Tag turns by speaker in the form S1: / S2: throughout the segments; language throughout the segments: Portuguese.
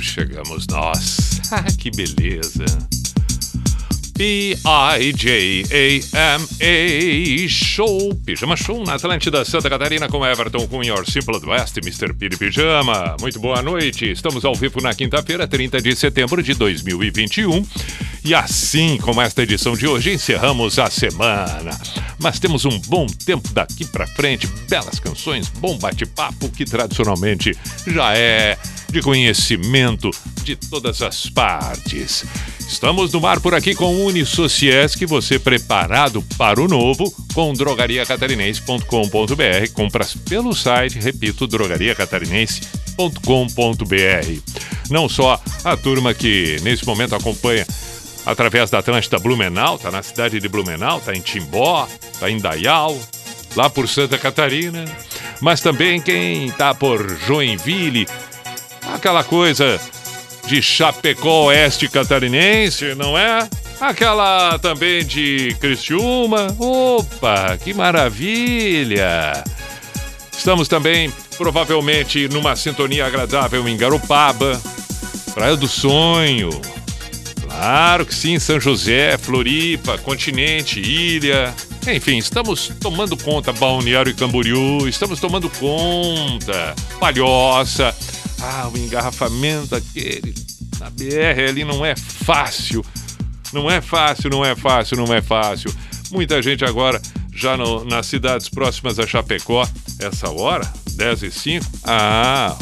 S1: Chegamos nós. Ah, que beleza. P-I-J-A-M-A Show, Pijama Show na Atlântida Santa Catarina com Everton com Your Simple West, Mr. Piri Pijama. Muito boa noite, estamos ao vivo na quinta-feira, 30 de setembro de 2021. E assim como esta edição de hoje, encerramos a semana. Mas temos um bom tempo daqui pra frente, belas canções, bom bate-papo que tradicionalmente já é de conhecimento de todas as partes. Estamos no mar por aqui com Unisociesc, você preparado para o novo com drogariacatarinense.com.br. Compras pelo site, repito, drogariacatarinense.com.br. Não só a turma que nesse momento acompanha através da Atlântida Blumenau, tá na cidade de Blumenau, tá em Timbó, tá em Dayal, lá por Santa Catarina, mas também quem tá por Joinville, aquela coisa de Chapecó Oeste Catarinense, não é? Aquela também de Criciúma. Opa, que maravilha! Estamos também provavelmente numa sintonia agradável em Garopaba, Praia do Sonho. Claro que sim, São José, Floripa, Continente, Ilha. Enfim, estamos tomando conta Balneário e Camboriú, estamos tomando conta Palhoça. Ah, o engarrafamento aquele na BR ali não é fácil. Não é fácil, não é fácil, não é fácil. Muita gente agora já no, nas cidades próximas a Chapecó, essa hora, 10 e 5. Ah,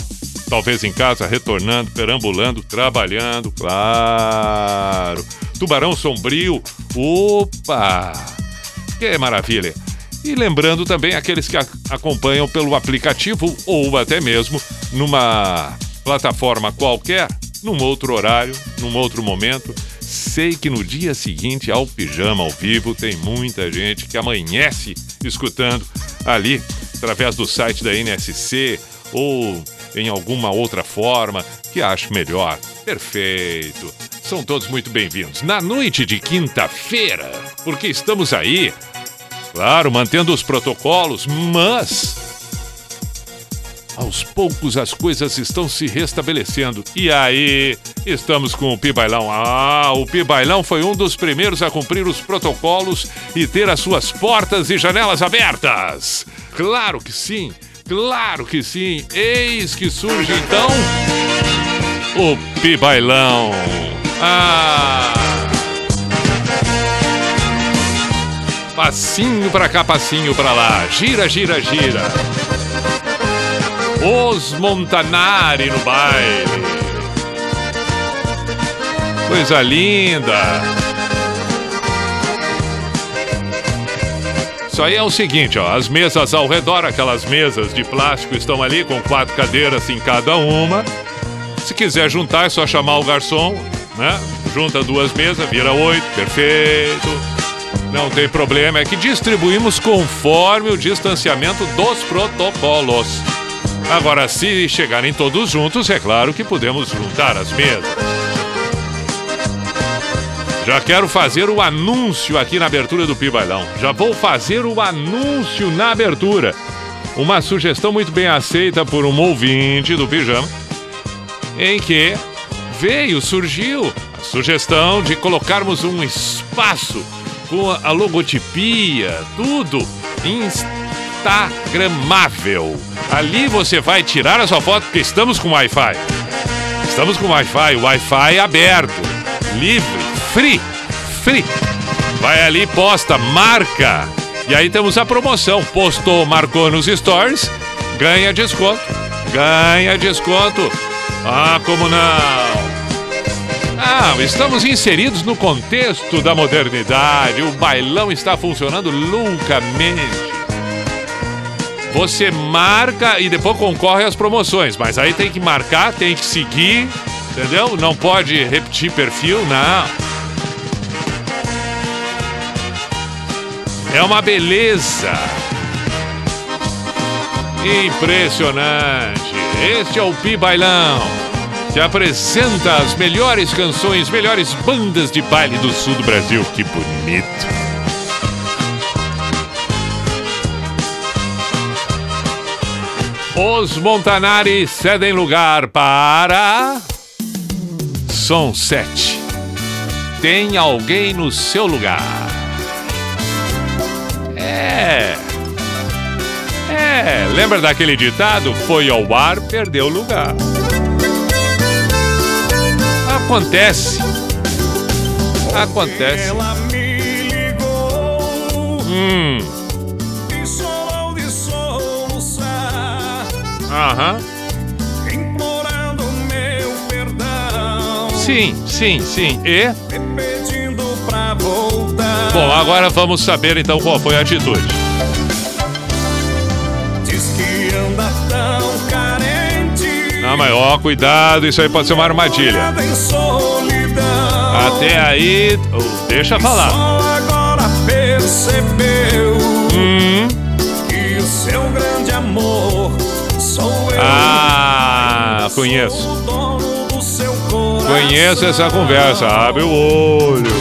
S1: talvez em casa, retornando, perambulando, trabalhando, claro. Tubarão Sombrio, opa! Que maravilha! E lembrando também aqueles que acompanham pelo aplicativo ou até mesmo numa plataforma qualquer, num outro horário, num outro momento. Sei que no dia seguinte ao pijama ao vivo tem muita gente que amanhece escutando ali através do site da NSC ou em alguma outra forma que acho melhor. Perfeito. São todos muito bem-vindos. Na noite de quinta-feira, porque estamos aí Claro, mantendo os protocolos, mas aos poucos as coisas estão se restabelecendo. E aí, estamos com o Pibailão. Ah, o Pibailão foi um dos primeiros a cumprir os protocolos e ter as suas portas e janelas abertas. Claro que sim, claro que sim. Eis que surge então o Pibailão. Ah! Passinho pra cá, passinho pra lá. Gira, gira, gira. Os Montanari no baile. Coisa linda. Isso aí é o seguinte, ó. As mesas ao redor, aquelas mesas de plástico estão ali com quatro cadeiras em cada uma. Se quiser juntar, é só chamar o garçom, né? Junta duas mesas, vira oito, perfeito. Não tem problema, é que distribuímos conforme o distanciamento dos protocolos. Agora, se chegarem todos juntos, é claro que podemos juntar as mesas. Já quero fazer o anúncio aqui na abertura do Pibailão. Já vou fazer o anúncio na abertura. Uma sugestão muito bem aceita por um ouvinte do Pijama, em que veio, surgiu a sugestão de colocarmos um espaço com a logotipia, tudo instagramável. Ali você vai tirar a sua foto porque estamos com Wi-Fi. Estamos com Wi-Fi, Wi-Fi aberto, livre, free, free. Vai ali, posta, marca. E aí temos a promoção. Postou, marcou nos stories, ganha desconto. Ganha desconto. Ah, como não? Ah, estamos inseridos no contexto da modernidade. O bailão está funcionando loucamente. Você marca e depois concorre às promoções, mas aí tem que marcar, tem que seguir, entendeu? Não pode repetir perfil, não. É uma beleza. Impressionante. Este é o Pi Bailão, que apresenta as melhores canções, melhores bandas de baile do sul do Brasil. Que bonito. Os Montanari cedem lugar para. Som 7. Tem alguém no seu lugar. É, lembra daquele ditado? Foi ao ar, perdeu lugar. Acontece. Acontece. Hum. Aham. Implorando meu perdão. Sim, sim, sim. E? pedindo pra voltar. Bom, agora vamos saber então qual foi a atitude. Ó, cuidado, isso aí pode ser uma armadilha. Até aí, oh, deixa falar. Só agora percebeu hum. que o seu grande amor ah, conheço. Conheço essa conversa. Abre o olho.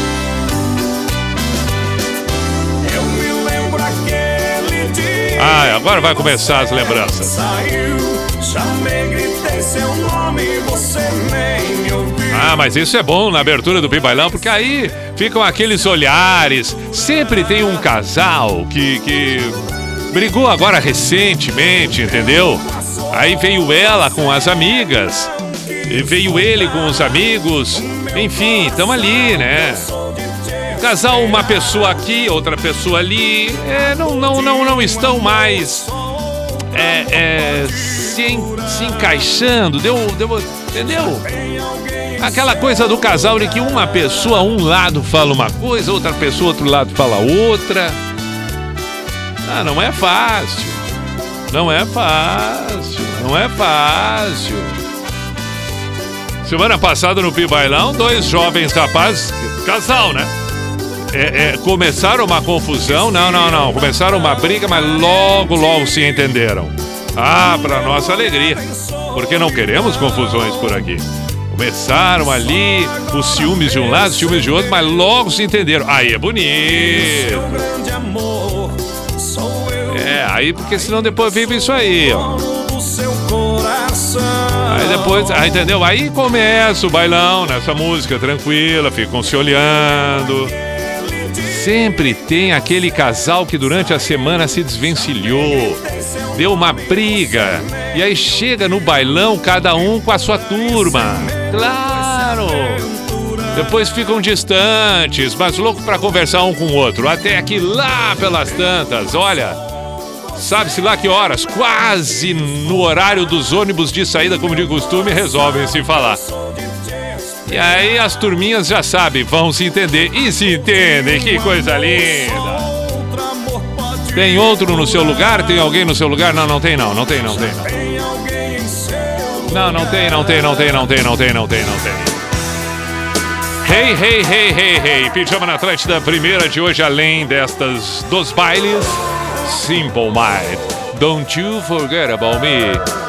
S1: Ah, agora vai começar as lembranças. Ah, mas isso é bom na abertura do Bibailão, porque aí ficam aqueles olhares. Sempre tem um casal que, que brigou agora recentemente, entendeu? Aí veio ela com as amigas, e veio ele com os amigos, enfim, estão ali, né? Casal, uma pessoa aqui, outra pessoa ali, é, não, não, não, não estão mais é, é, se, se encaixando, deu, deu, entendeu? Aquela coisa do casal de que uma pessoa, um lado fala uma coisa, outra pessoa, outro lado fala outra. Ah, não é fácil. Não é fácil, não é fácil. Semana passada no Pibailão, dois jovens rapazes, casal, né? É, é, começaram uma confusão, não, não, não. Começaram uma briga, mas logo, logo se entenderam. Ah, para nossa alegria, porque não queremos confusões por aqui. Começaram ali os ciúmes de um lado, os ciúmes de outro, mas logo se entenderam. Aí é bonito. É, aí porque senão depois vive isso aí, ó. Aí depois, aí, entendeu? Aí começa o bailão nessa música tranquila, ficam se olhando. Sempre tem aquele casal que durante a semana se desvencilhou, deu uma briga, e aí chega no bailão cada um com a sua turma. Claro! Depois ficam distantes, mas louco para conversar um com o outro. Até que lá pelas tantas, olha, sabe-se lá que horas, quase no horário dos ônibus de saída, como de costume, resolvem se falar. E aí as turminhas já sabem, vão se entender e se entendem, que coisa linda. Tem outro no seu lugar? Tem alguém no seu lugar? Não, não tem não, não tem, não tem não. Não, tem, não tem, não tem, não tem, não tem, não tem, não tem. Hey, hey, hey, hey, hey. Pijama na Atlântida, primeira de hoje, além destas dos bailes. Simple Mind. Don't you forget about me.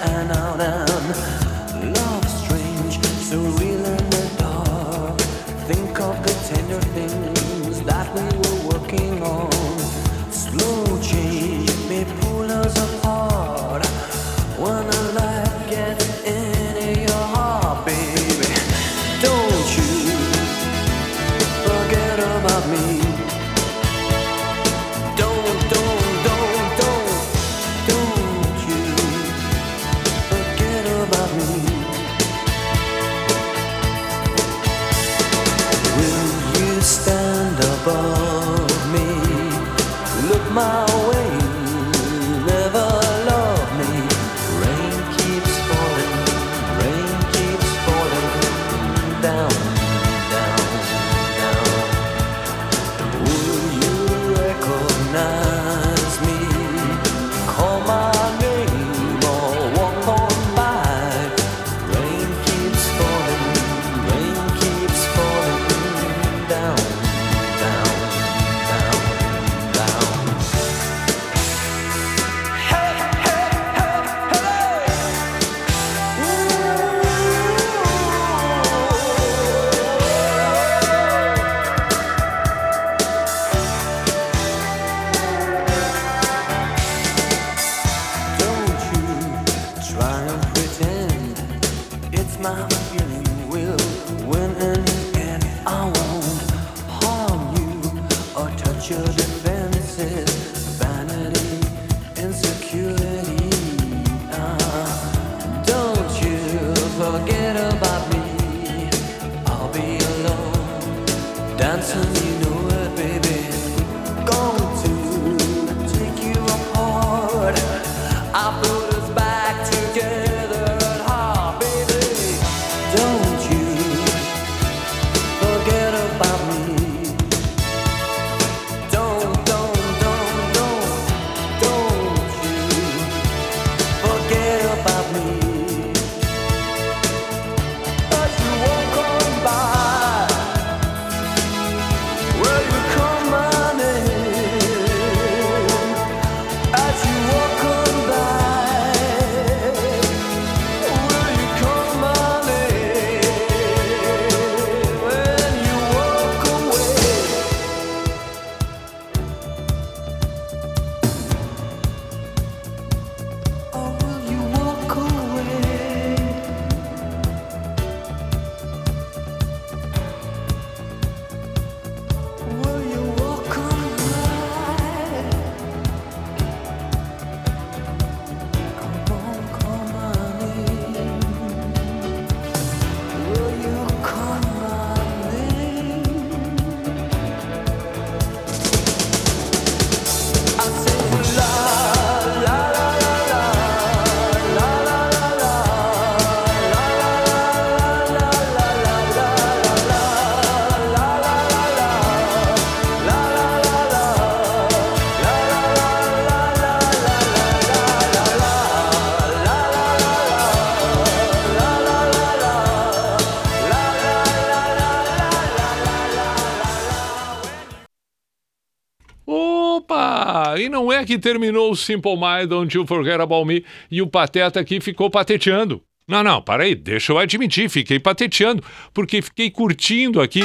S1: que terminou o Simple Mind, Don't You Forget About Me, e o Pateta aqui ficou pateteando. Não, não, para aí, deixa eu admitir, fiquei pateteando, porque fiquei curtindo aqui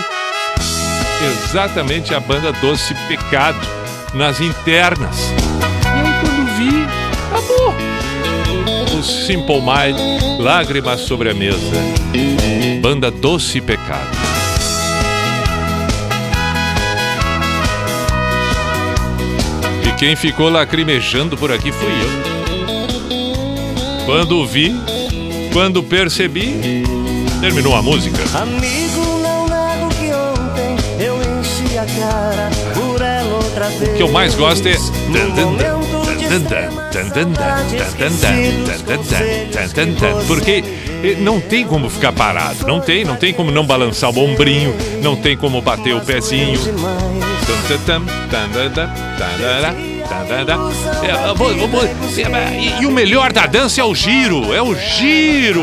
S1: exatamente a banda Doce Pecado nas internas. E aí quando vi, acabou. O Simple Mind, Lágrimas sobre a Mesa. Banda Doce Pecado. Quem ficou lacrimejando por aqui fui eu. Quando vi, quando percebi, terminou a música. Amigo, não nego que ontem eu enchi a cara por ela outra vez. O que eu mais gosto é. Porque não tem como ficar parado, não tem, não tem como não balançar o ombrinho, não tem como bater o pezinho. É, e o melhor da dança é o giro, é o giro.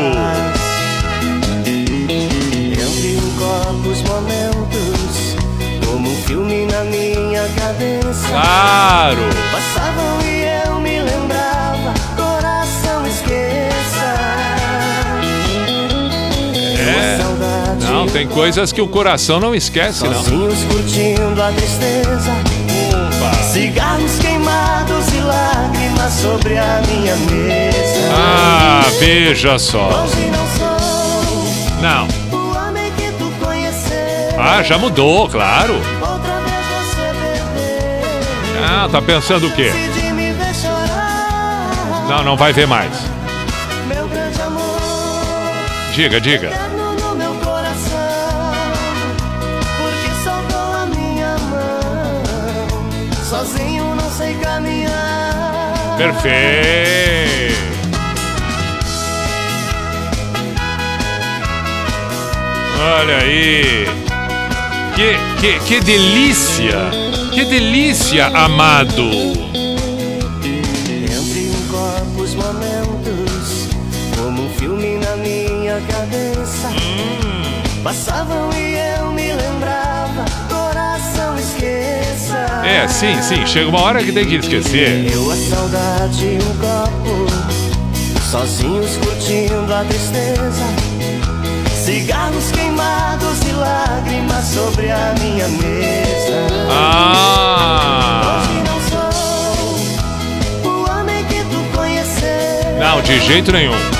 S1: Eu vivo os momentos como um filme na minha cabeça. Claro. Passavam e tem coisas que o coração não esquece, não. Sozinhos curtindo a tristeza Cigarros queimados e lágrimas sobre a minha mesa. Ah, veja só. Não. Ah, já mudou, claro. Ah, tá pensando o quê? Não, não vai ver mais. Diga, diga. Perfeito. Olha aí. Que, que, que delícia. Que delícia, amado.
S2: Entre um corpo os momentos, como um filme na minha cabeça. Passavam e
S1: É, sim, sim. Chega uma hora que tem que esquecer.
S2: Eu a saudade e um copo, sozinhos curtindo a tristeza. Cigarros queimados e lágrimas sobre a minha mesa.
S1: Ah.
S2: Hoje não sou o homem que tu conheceu.
S1: Não, de jeito nenhum.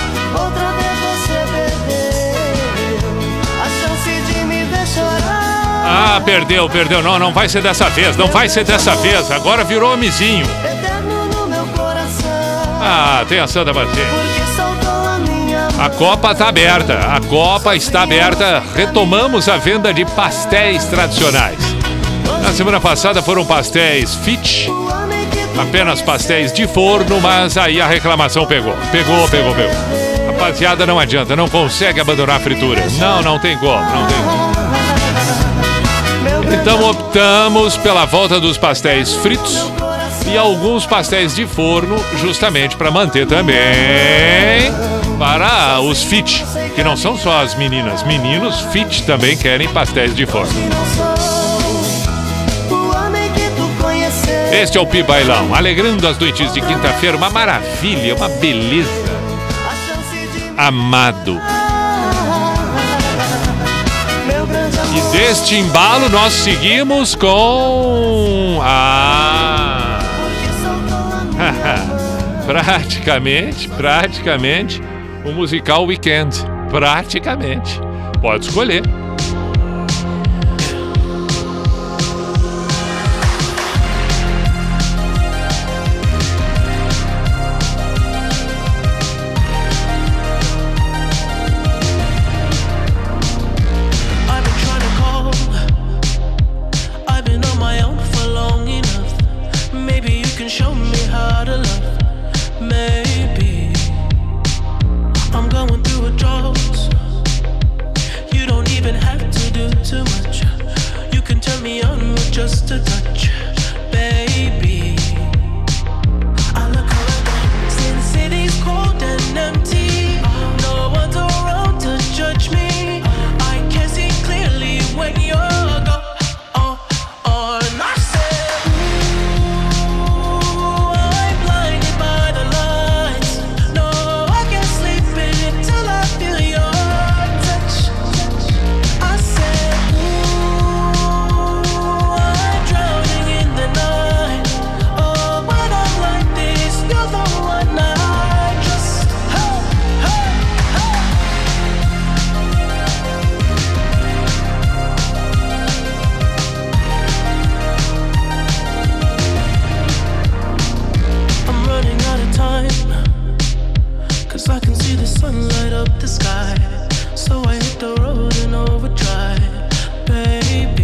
S1: Ah, perdeu, perdeu. Não, não vai ser dessa vez. Não vai ser dessa vez. Agora virou homizinho. Ah, tenha santa paciência.
S2: Porque soltou a
S1: A Copa está aberta. A Copa está aberta. Retomamos a venda de pastéis tradicionais. Na semana passada foram pastéis fit, apenas pastéis de forno, mas aí a reclamação pegou. Pegou, pegou, pegou. Rapaziada, não adianta, não consegue abandonar a fritura. Não, não tem como, não tem como. Então optamos pela volta dos pastéis fritos e alguns pastéis de forno, justamente para manter também para os fit, que não são só as meninas, meninos fit também querem pastéis de forno. Este é o Pi Bailão, alegrando as noites de quinta-feira, uma maravilha, uma beleza. Amado. E deste embalo nós seguimos com a praticamente, praticamente o musical Weekend. Praticamente. Pode escolher.
S3: ones
S4: light up the sky. So I hit the road in overdrive, baby.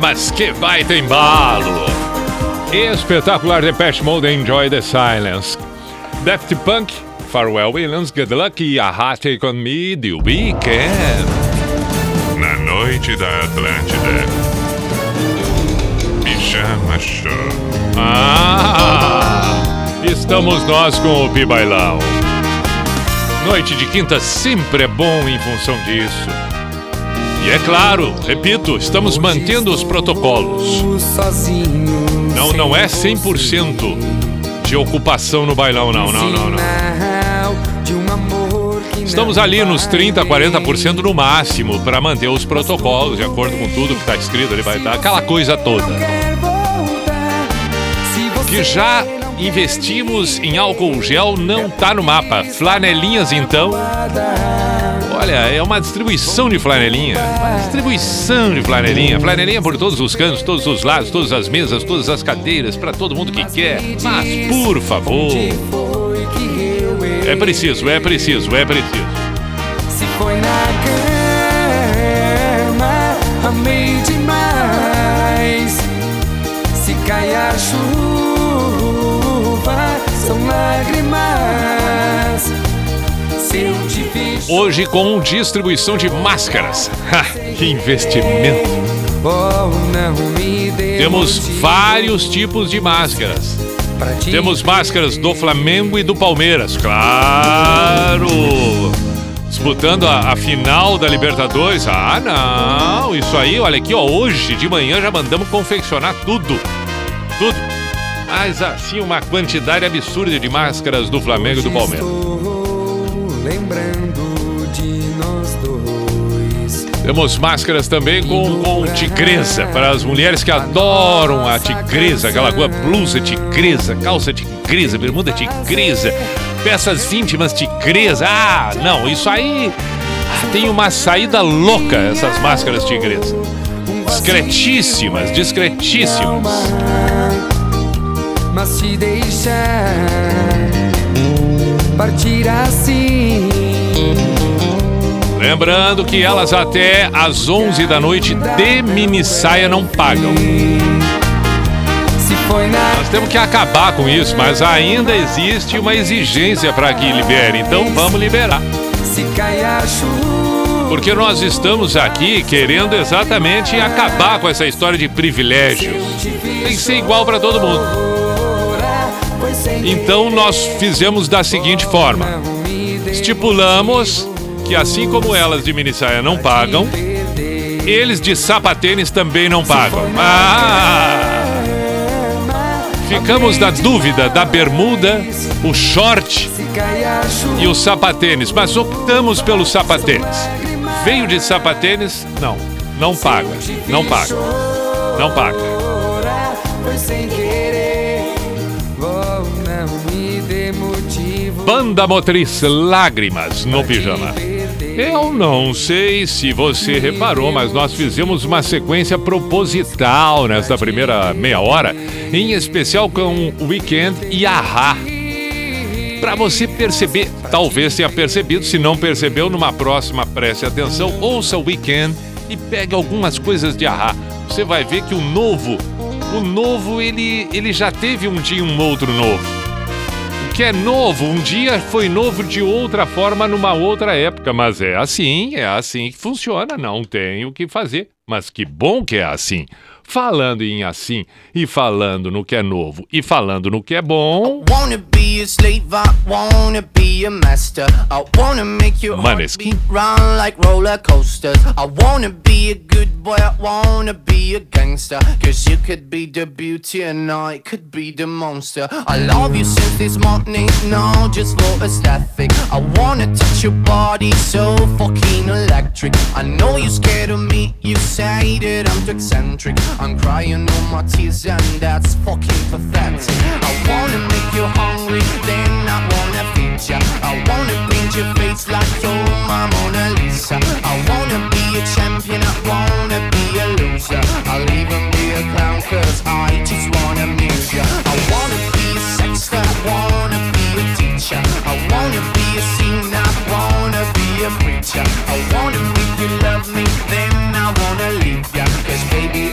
S1: Mas que baita embalo! Espetacular Depeche Mode Enjoy the Silence. Daft Punk, Farewell Williams, Good Luck e A Take On Me, The Weekend.
S5: Na noite da Atlântida. Pijama Show.
S1: Ah! Estamos nós com o Pibailão. Noite de quinta sempre é bom em função disso. É claro, repito, estamos mantendo os protocolos. Não, não é 100% de ocupação no bailão, não, não, não, não. Estamos ali nos
S6: vai
S1: 30, 40% no máximo para manter os protocolos, de acordo com tudo que está escrito ali, vai dar aquela coisa toda. Que já investimos em álcool gel, não tá no mapa. Flanelinhas, então. Olha, é uma distribuição de flanelinha. Uma distribuição de flanelinha. Flanelinha por todos os cantos, todos os lados, todas as mesas, todas as cadeiras, para todo mundo que quer. Mas, por favor, é preciso, é preciso, é preciso.
S6: Se foi na cama, amei demais. Se cai a chuva, são lágrimas.
S1: Hoje com distribuição de máscaras. Que investimento. Temos vários tipos de máscaras. Temos máscaras do Flamengo e do Palmeiras, claro! Disputando a, a final da Libertadores. Ah, não! Isso aí, olha aqui, ó. Hoje de manhã já mandamos confeccionar tudo. Tudo. Mas assim, uma quantidade absurda de máscaras do Flamengo e do Palmeiras.
S6: Lembrando de nós dois.
S1: Temos máscaras também com, com tigresa, para as mulheres que adoram a tigresa, aquela blusa tigresa, calça tigresa, bermuda tigresa, peças íntimas tigresa. Ah, não, isso aí ah, tem uma saída louca, essas máscaras tigresa. Discretíssimas, discretíssimas.
S6: Mas te deixar partir assim.
S1: Lembrando que elas até às 11 da noite de mini saia não pagam. Nós temos que acabar com isso, mas ainda existe uma exigência para que libere, então vamos liberar. Porque nós estamos aqui querendo exatamente acabar com essa história de privilégios. Tem que ser igual para todo mundo. Então nós fizemos da seguinte forma: estipulamos que assim como elas de mini saia não pagam, eles de sapatênis também não pagam. Ah! Ficamos na dúvida da bermuda, o short e o sapatênis, mas optamos pelo sapatênis. Veio de sapatênis? Não, não paga, não paga, não paga. Banda Motriz Lágrimas no pijama. Eu não sei se você reparou, mas nós fizemos uma sequência proposital nesta primeira meia hora, em especial com Weekend e Ahá. Para você perceber, talvez tenha percebido, se não percebeu, numa próxima preste atenção, ouça o Weekend e pegue algumas coisas de Ahá. Você vai ver que o novo, o novo ele, ele já teve um dia um outro novo. Que é novo, um dia foi novo de outra forma numa outra época, mas é assim, é assim que funciona, não tem o que fazer. Mas que bom que é assim. Falando em assim, e falando no que é novo, e falando no que é bom.
S7: Slave,
S1: Maneskin.
S7: like boy, gangster. Cause you could be the beauty and I could be the monster. I love you since this morning, no, just for aesthetic. I wanna touch your body so fucking electric. I know you're scared of me, you say that I'm too eccentric. I'm crying all my tears and that's fucking pathetic. I wanna make you hungry, then I wanna feed ya. I wanna paint your face like you're my Mona Lisa. I wanna be a champion, I wanna be a loser. I'll even be a clown cause I just wanna amuse ya. I wanna be a sexter, I wanna be a teacher. I wanna be a singer, I wanna be a preacher. I wanna make you love me, then I wanna leave ya. Cause baby,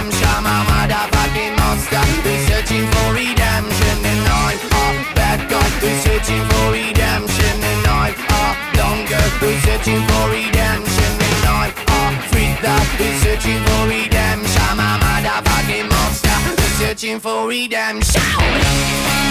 S7: reaching for redemption.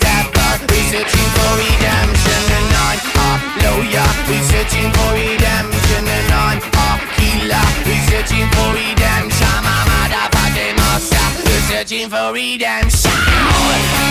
S7: we searching for redemption And I'm a lawyer, we searching for redemption And I'm a we searching for redemption. We searching for redemption.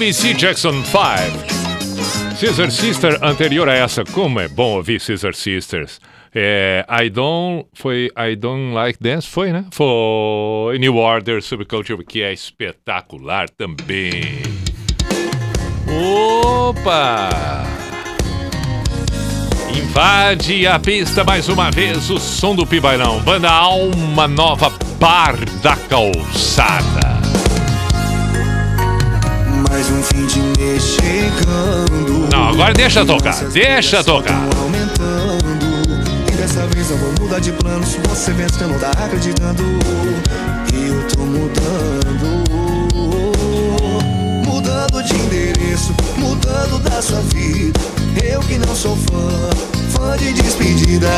S8: ABC
S1: Jackson 5. Scissor Sister anterior a essa. Como é bom ouvir Scissor Sisters. É, I don't. Foi I don't like dance? Foi, né? Foi New Order Subculture, que é espetacular também. Opa! Invade a pista mais uma vez o som do Pibailão. Banda Alma Nova Bar da Calçada.
S6: Mais um fim de mês chegando.
S1: Não, agora deixa tocar, deixa tocar.
S6: aumentando. E dessa vez eu vou mudar de planos. Você pensa que eu não tá acreditando. E eu tô mudando. Mudando de endereço, mudando da sua vida. Eu que não sou fã, fã de despedidas.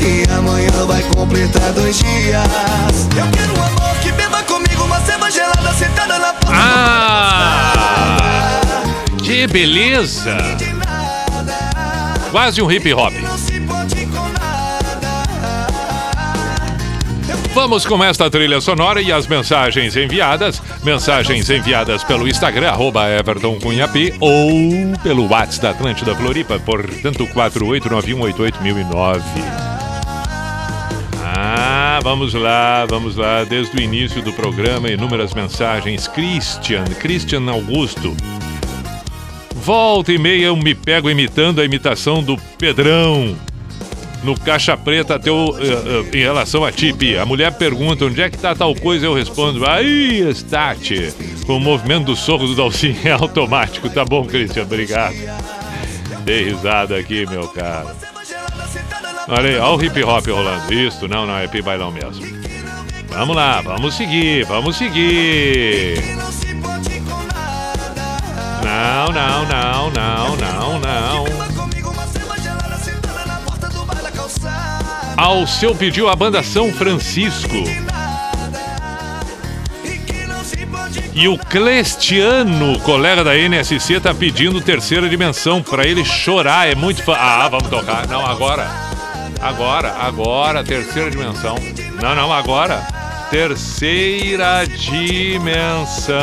S6: E amanhã vai completar dois dias. Eu quero um amor que beba comigo uma cerveja gelada sentada na porta.
S1: Ah! Que beleza! Quase um hip hop. Vamos com esta trilha sonora e as mensagens enviadas. Mensagens enviadas pelo Instagram, arroba Everton Cunha P, ou pelo WhatsApp da Atlântida Floripa, portanto 489188009. Vamos lá, vamos lá. Desde o início do programa, inúmeras mensagens. Christian, Christian Augusto. Volta e meia eu me pego imitando a imitação do Pedrão. No Caixa Preta, teu, eh, eh, em relação a ti, Pia. A mulher pergunta onde é que tá tal coisa, eu respondo, aí está, tchê. Com o movimento do soco do Dalcinho é automático. Tá bom, Christian, obrigado. Dei risada aqui, meu cara. Olha aí, olha o hip hop rolando. Isso, não, não, é bailão mesmo. Vamos lá, vamos seguir, vamos seguir.
S6: Não.
S1: Não, não, não, não, não. Ao seu pediu a banda São Francisco.
S6: E
S1: o Clestiano, colega da NSC, tá pedindo terceira dimensão pra ele chorar. É muito fã. Ah, vamos tocar. Não, agora. Agora, agora, terceira dimensão. Não, não, agora. Terceira dimensão.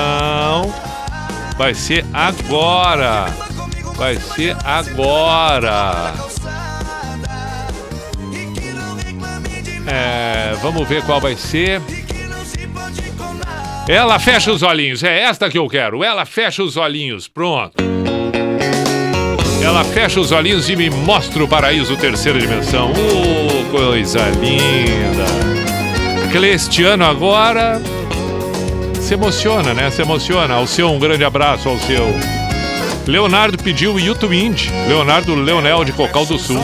S1: Vai ser agora. Vai ser agora. É, vamos ver qual vai ser. Ela fecha os olhinhos, é esta que eu quero. Ela fecha os olhinhos, pronto. Ela fecha os olhinhos e me mostra o paraíso terceira dimensão. Oh, coisa linda. Clestiano agora se emociona, né? Se emociona. Ao seu, um grande abraço ao seu. Leonardo pediu o YouTube Indie. Leonardo Leonel de Cocal do Sul.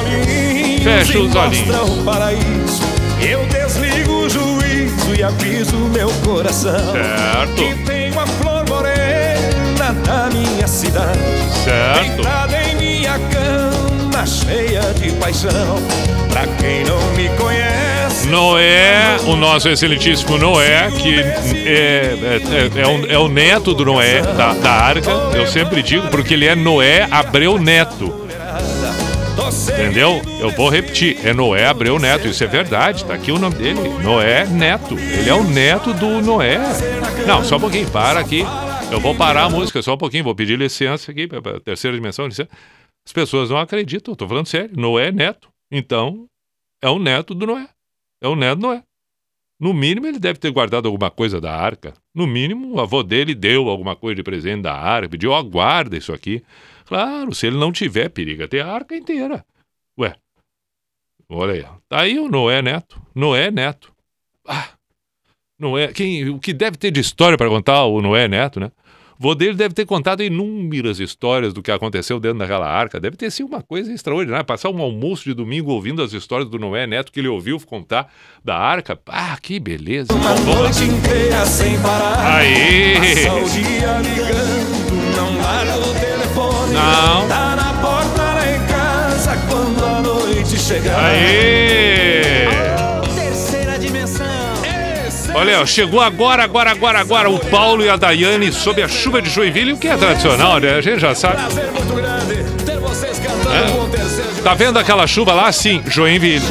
S1: Fecha os olhinhos.
S9: Eu desligo o juízo e aviso meu coração.
S1: Certo.
S9: Que tem uma flor morena na minha cidade.
S1: Certo.
S9: Cama, cheia de paixão. Pra quem não me conhece.
S1: Noé, o nosso excelentíssimo Noé, que é, é, é, é o, é o neto do Noé, da, da arca. Eu sempre digo, porque ele é Noé Abreu Neto. Entendeu? Eu vou repetir. É Noé Abreu Neto. Isso é verdade. Tá aqui o nome dele. Noé Neto. Ele é o neto do Noé. Não, só um pouquinho. Para aqui. Eu vou parar a música só um pouquinho. Vou pedir licença aqui. Terceira dimensão. Licença. As pessoas não acreditam. Tô falando sério. Noé Neto. Então, é o neto do Noé. É o neto do Noé. No mínimo, ele deve ter guardado alguma coisa da arca. No mínimo, o avô dele deu alguma coisa de presente da arca. Pediu, ó, guarda isso aqui. Claro, se ele não tiver, periga ter a arca inteira. Ué, olha aí. Tá aí o Noé Neto. Noé Neto. Ah, Noé. Quem, o que deve ter de história para contar o Noé Neto, né? Vô dele deve ter contado inúmeras histórias do que aconteceu dentro daquela arca. Deve ter sido uma coisa extraordinária. Passar um almoço de domingo ouvindo as histórias do Noé Neto que ele ouviu contar da arca. Ah, que beleza.
S9: Uma
S1: Então,
S9: noite inteira sem parar.
S1: Aê!
S9: Passa o dia ligando, não larga o telefone.
S1: Não.
S9: Tá na porta lá em casa quando a noite chegar.
S1: Aê! Olha, ó, chegou agora, agora, agora, agora o Paulo e a Daiane sob a chuva de Joinville, o que é tradicional, né? A gente já sabe.
S9: Prazer muito grande ter vocês cantando
S1: É. Tá vendo aquela chuva lá? Sim, Joinville.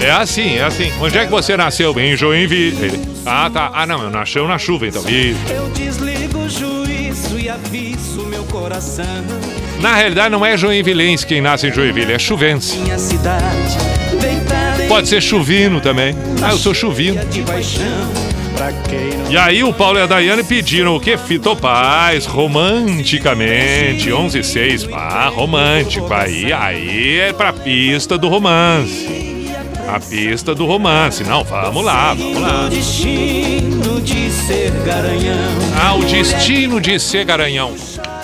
S1: É assim, é assim. Onde é que você nasceu? Em Joinville. Ah, tá. Ah, não, eu nasceu na chuva, então. Isso.
S10: Eu desligo o juízo e aviso meu coração.
S1: Na realidade, não é joinvilense quem nasce em Joinville, é chuvense.
S10: Minha cidade,
S1: Pode ser chuvino também. Ah, eu sou chuvino. E aí o Paulo e a Daiane pediram o quê? Fito Paz, romanticamente, 11 e 6. Ah, romântico. Aí, aí é pra pista do romance. A pista do romance. Não, vamos lá, vamos lá. Ah, o destino de ser garanhão.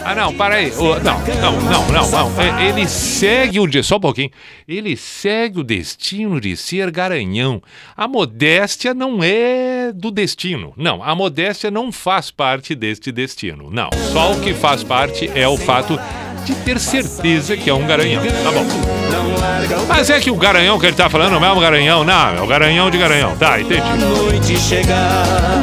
S1: Ah, não, para aí. O- não, não, não, não, não. É, Ele segue o. de- Só um pouquinho. Ele segue o destino de ser garanhão. A modéstia não é do destino. Não, a modéstia não faz parte deste destino. Não. Só o que faz parte é o fato de ter certeza que é um garanhão. Tá bom. Mas é que o garanhão que ele tá falando não é um garanhão, não. É o garanhão de garanhão. Tá, entendi.
S10: noite chegar.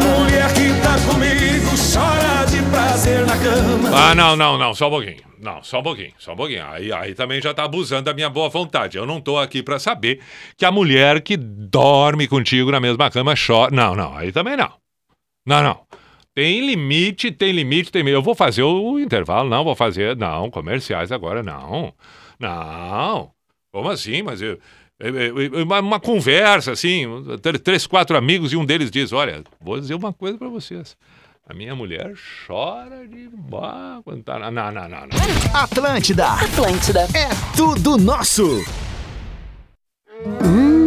S9: Na cama.
S1: Ah, não, não, não, só um pouquinho. Não, só um pouquinho, só um pouquinho. Aí, aí também já tá abusando da minha boa vontade. Eu não tô aqui pra saber que a mulher que dorme contigo na mesma cama chora. Não, não, aí também não. Não, não. Tem limite, tem limite, tem. Eu vou fazer o intervalo, não vou fazer. Não, comerciais agora, não. Não. Como assim? Mas eu. Uma, uma conversa, assim, tr- três, quatro amigos, e um deles diz: Olha, vou dizer uma coisa pra vocês. A minha mulher chora de. Quando tá. na- Não, não, não, não.
S11: Atlântida.
S12: Atlântida.
S11: É tudo nosso.
S12: Hum,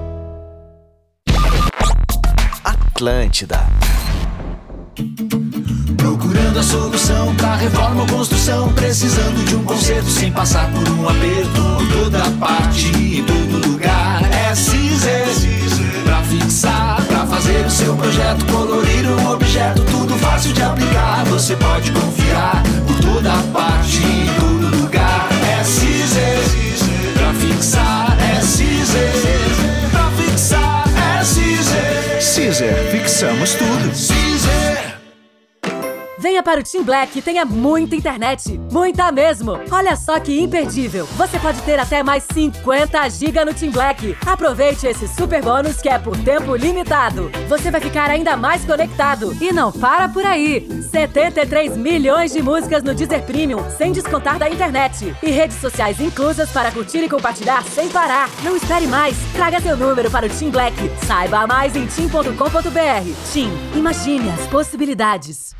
S11: Atlântida.
S13: Procurando a solução pra reforma ou construção, precisando de um conserto sem passar por um aperto. Toda parte, em todo lugar. É Cizer. Pra fixar, pra fazer o seu projeto, colorir um objeto, tudo fácil de aplicar. Você pode confiar. Por toda parte, em todo lugar. É Cizer. Pra fixar, é Cizer.
S11: Caesar, fixamos tudo.
S14: Venha para o Team Black e tenha muita internet. Muita mesmo. Olha só que imperdível. Você pode ter até mais 50 GB no Team Black. Aproveite esse super bônus que é por tempo limitado. Você vai ficar ainda mais conectado. E não para por aí. 73 milhões de músicas no Deezer Premium, sem descontar da internet. E redes sociais inclusas para curtir e compartilhar sem parar. Não espere mais. Traga seu número para o Team Black. Saiba mais em team.com.br. Team, imagine as possibilidades.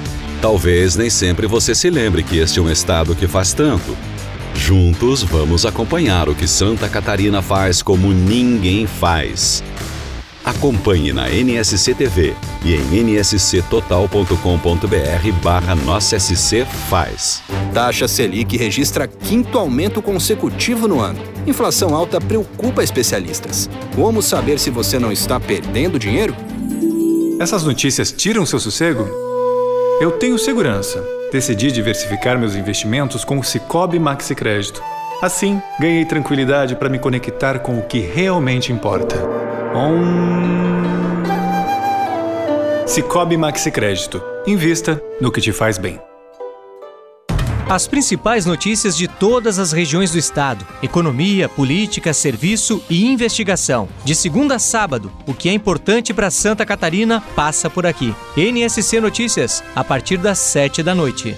S15: Talvez nem sempre você se lembre que este é um estado que faz tanto. Juntos vamos acompanhar o que Santa Catarina faz como ninguém faz. Acompanhe na NSC TV e em nsctotal.com.br barra Nossa SC faz.
S16: Taxa Selic registra quinto aumento consecutivo no ano. Inflação alta preocupa especialistas. Como saber se você não está perdendo dinheiro?
S17: Essas notícias tiram seu sossego? Eu tenho segurança. Decidi diversificar meus investimentos com o Cicobi Maxi Crédito. Assim, ganhei tranquilidade para me conectar com o que realmente importa. Um... Cicobi Maxi Crédito. Invista no que te faz bem.
S18: As principais notícias de todas as regiões do estado: economia, política, serviço e investigação. De segunda a sábado, o que é importante para Santa Catarina passa por aqui. NSC Notícias, a partir das 7 da noite.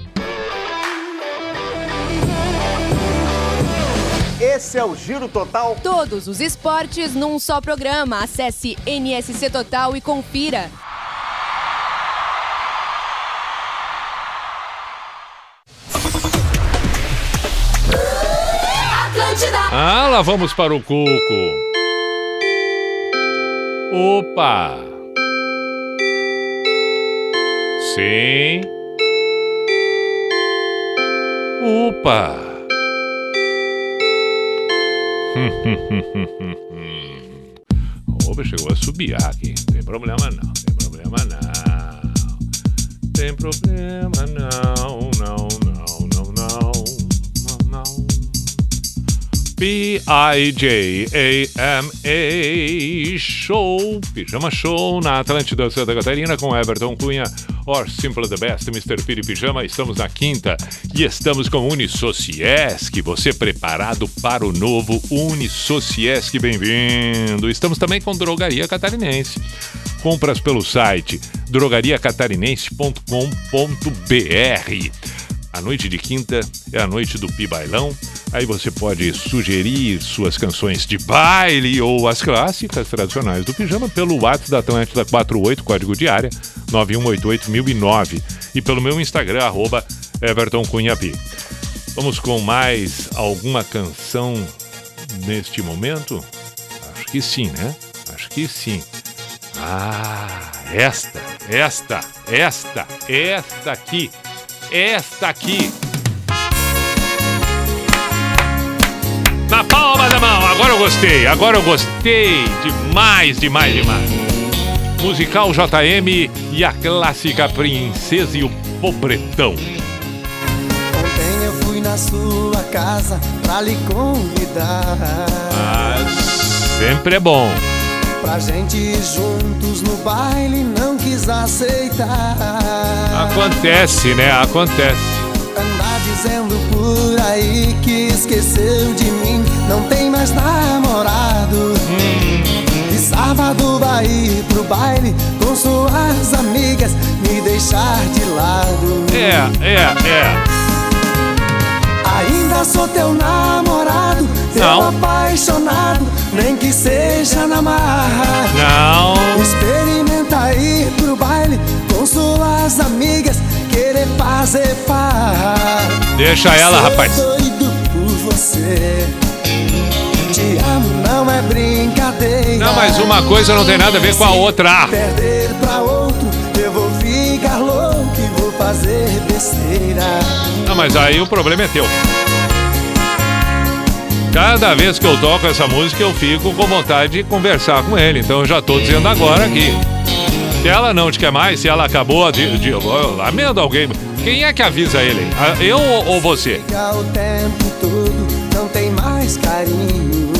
S7: Esse é o Giro Total.
S19: Todos os esportes num só programa. Acesse NSC Total e confira.
S1: Ah, lá vamos para o cuco. Opa! Sim. Opa! Opa, chegou a subir aqui. Tem problema não, tem problema não. Tem problema não, P-I-J-A-M-A Show, Pijama Show na Atlântida Santa Catarina com Everton Cunha, or Simple the Best, Mr. Piri Pijama. Estamos na quinta e estamos com Unisociesc. Você preparado para o novo Unisociesc? Bem-vindo. Estamos também com Drogaria Catarinense. Compras pelo site drogariacatarinense.com.br. A noite de quinta é a noite do Pi Bailão. Aí você pode sugerir suas canções de baile ou as clássicas tradicionais do pijama pelo WhatsApp da Atlântida 48, código de área 9188009 e pelo meu Instagram, arroba Everton Cunha Pi. Vamos com mais alguma canção neste momento? Acho que sim, né? Acho que sim. Ah, esta, esta, esta, esta aqui, esta aqui. Na palma da mão, agora eu gostei, agora eu gostei demais, demais, demais. Musical JM e a clássica Princesa e o Pobretão.
S10: Ontem eu fui na sua casa pra lhe convidar.
S1: Sempre é bom.
S10: Pra gente ir juntos no baile, não quis aceitar.
S1: Acontece, né? Acontece.
S10: Andar dizendo por aí que esqueceu de mim, não tem mais namorado. E sábado vai ir pro baile com suas amigas, me deixar de lado.
S1: É, é, é.
S10: Ainda sou teu namorado, teu
S1: Não.
S10: apaixonado, nem que seja na marra.
S1: Não.
S10: Experimenta ir pro baile com suas amigas, querer fazer par.
S1: Deixa ela, rapaz.
S10: Sou doido por você. Te amo, não é brincadeira.
S1: Não, mas uma coisa não tem nada a ver com a outra.
S10: Perder pra outro, fazer besteira.
S1: Não, mas aí o problema é teu. Cada vez que eu toco essa música, eu fico com vontade de conversar com ele. Então eu já tô dizendo agora aqui. Se ela não te quer mais, se ela acabou de. de eu lamento alguém. Quem é que avisa ele? Ah, Eu ou você?
S10: O tempo todo, não tem mais carinho.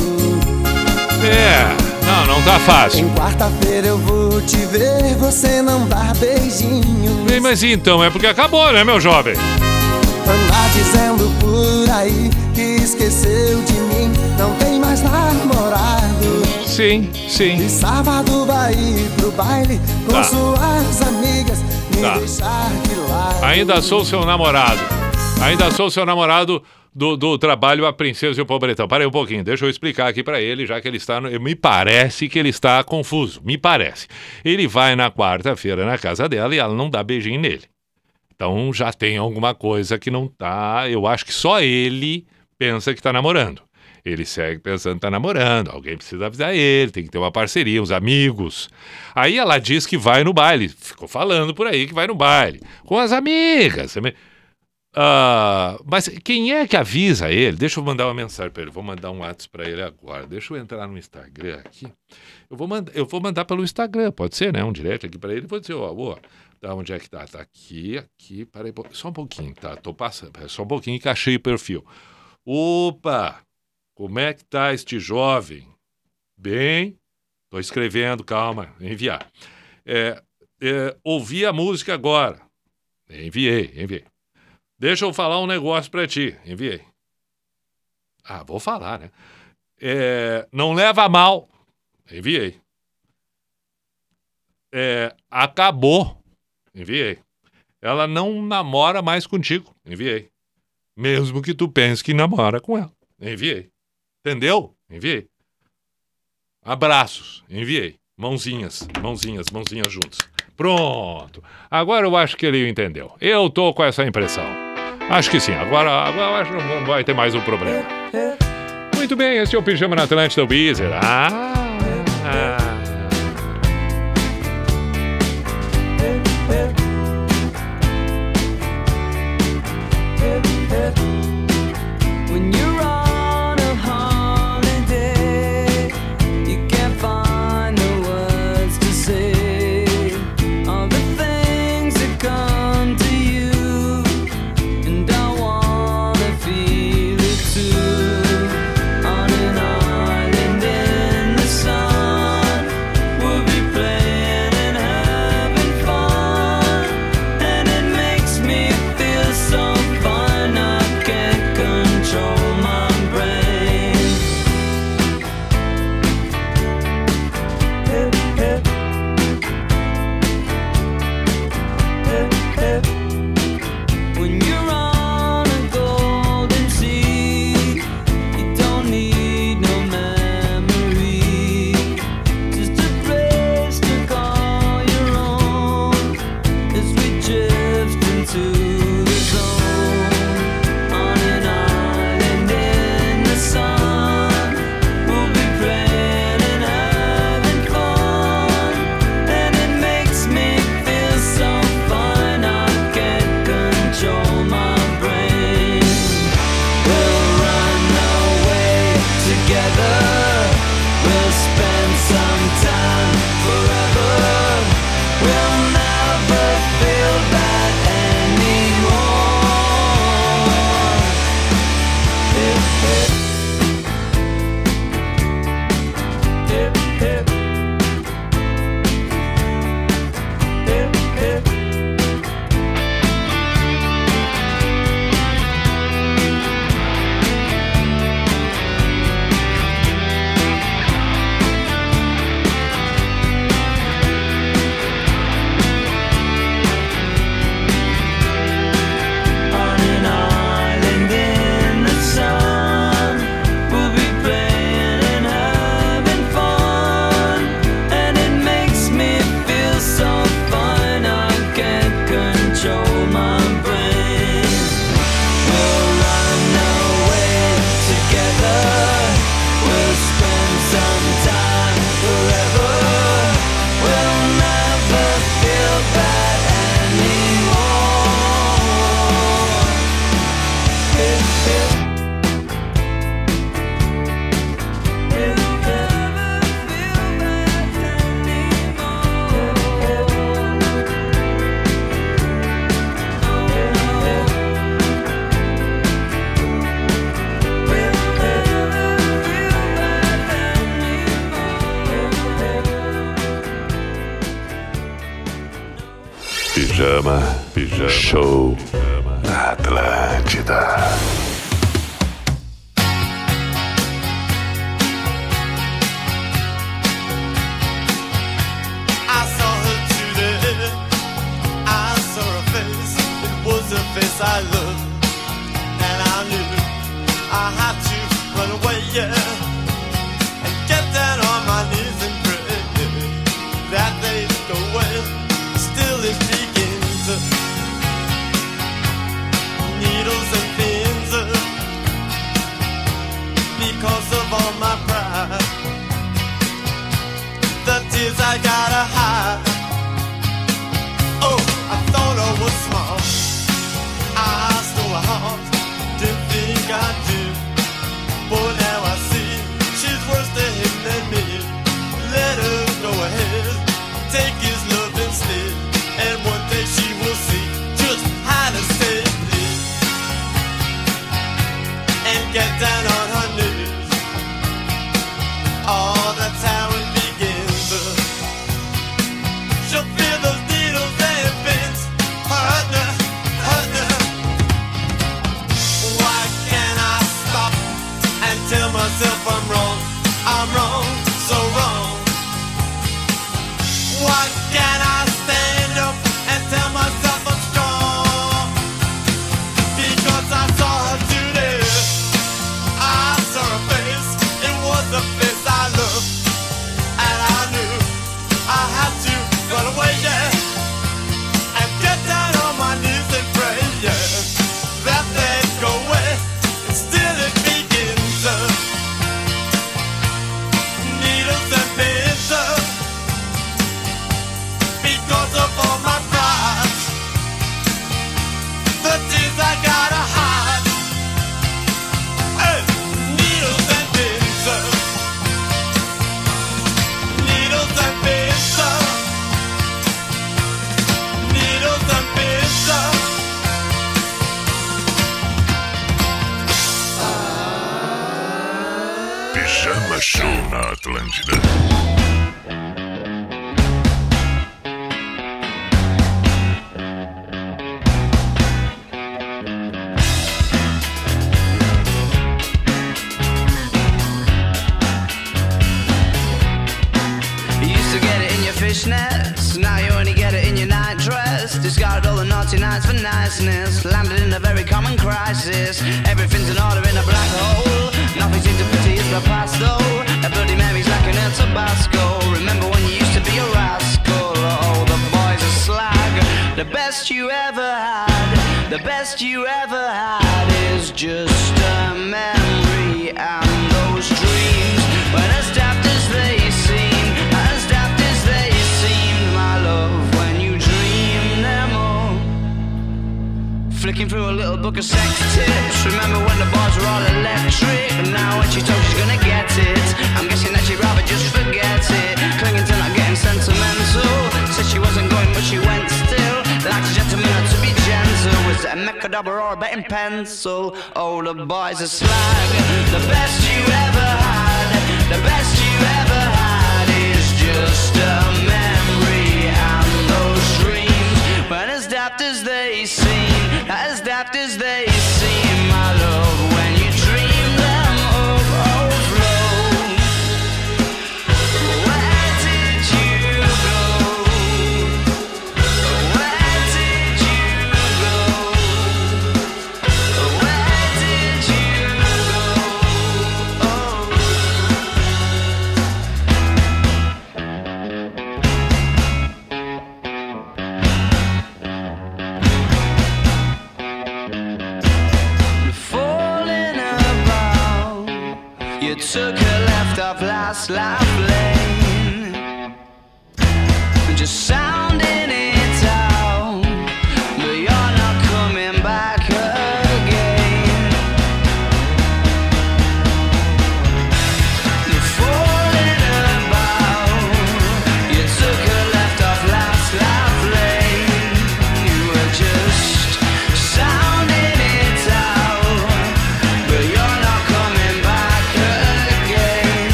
S1: É, não, não tá fácil.
S10: Em quarta-feira eu vou te ver, você não dá beijinho.
S1: Bem, mas então, é porque acabou, né, meu jovem?
S10: Andar dizendo por aí que esqueceu de mim, não tem mais namorado.
S1: Sim, sim.
S10: E sábado vai ir pro baile com
S1: Tá.
S10: suas amigas, me
S1: Tá.
S10: deixar de lado.
S1: Ainda sou seu namorado. Ainda sou seu namorado do, do trabalho A Princesa e o Pobretão. Parei um pouquinho, deixa eu explicar aqui pra ele, já que ele está. no- me parece que ele está confuso. Me parece. Ele vai na quarta-feira na casa dela e ela não dá beijinho nele. Então já tem alguma coisa que não tá. Eu acho que só ele pensa que tá namorando. Ele segue pensando que tá namorando. Alguém precisa avisar ele, tem que ter uma parceria, uns amigos. Aí ela diz que vai no baile. Ficou falando por aí que vai no baile. Com as amigas. Ah, mas quem é que avisa ele? Deixa eu mandar uma mensagem para ele. Vou mandar um WhatsApp para ele agora. Deixa eu entrar no Instagram aqui. Eu vou, mandar, eu vou mandar pelo Instagram, pode ser, né? Um direct aqui para ele. Vou dizer, ó, ó, Tá, onde é que tá? Tá aqui, aqui, peraí, só um pouquinho, tá? Tô passando, peraí, só um pouquinho que achei o perfil. Opa! Como é que tá este jovem? Bem, tô escrevendo, calma, enviar. É, é, ouvi a música agora. Enviei, enviei. Deixa eu falar um negócio pra ti. Enviei. Ah, vou falar, né? É, não leva mal. Enviei. É, acabou. Enviei. Ela não namora mais contigo. Enviei. Mesmo que tu pense que namora com ela. Enviei. Entendeu? Enviei. Abraços. Enviei. Mãozinhas, mãozinhas, mãozinhas juntas. Pronto. Agora eu acho que ele entendeu. Eu tô com essa impressão. Acho que sim. Agora, agora acho que não vai ter mais um problema. Muito bem, esse é o Pijama na Atlântida, o Beezer. Ah, ah.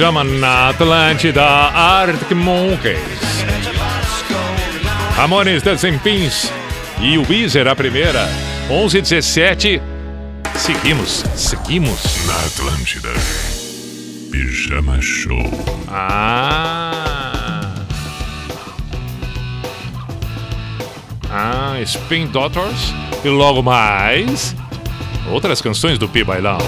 S5: chama na Atlântida
S4: Arctic Monkeys. Amores das Empins e o Weezer, a primeira. 11 17 Seguimos, seguimos.
S20: Na Atlântida. Pijama Show.
S4: Ah. Ah, Spin Daughters. E logo mais. Outras canções do Pi Bailão.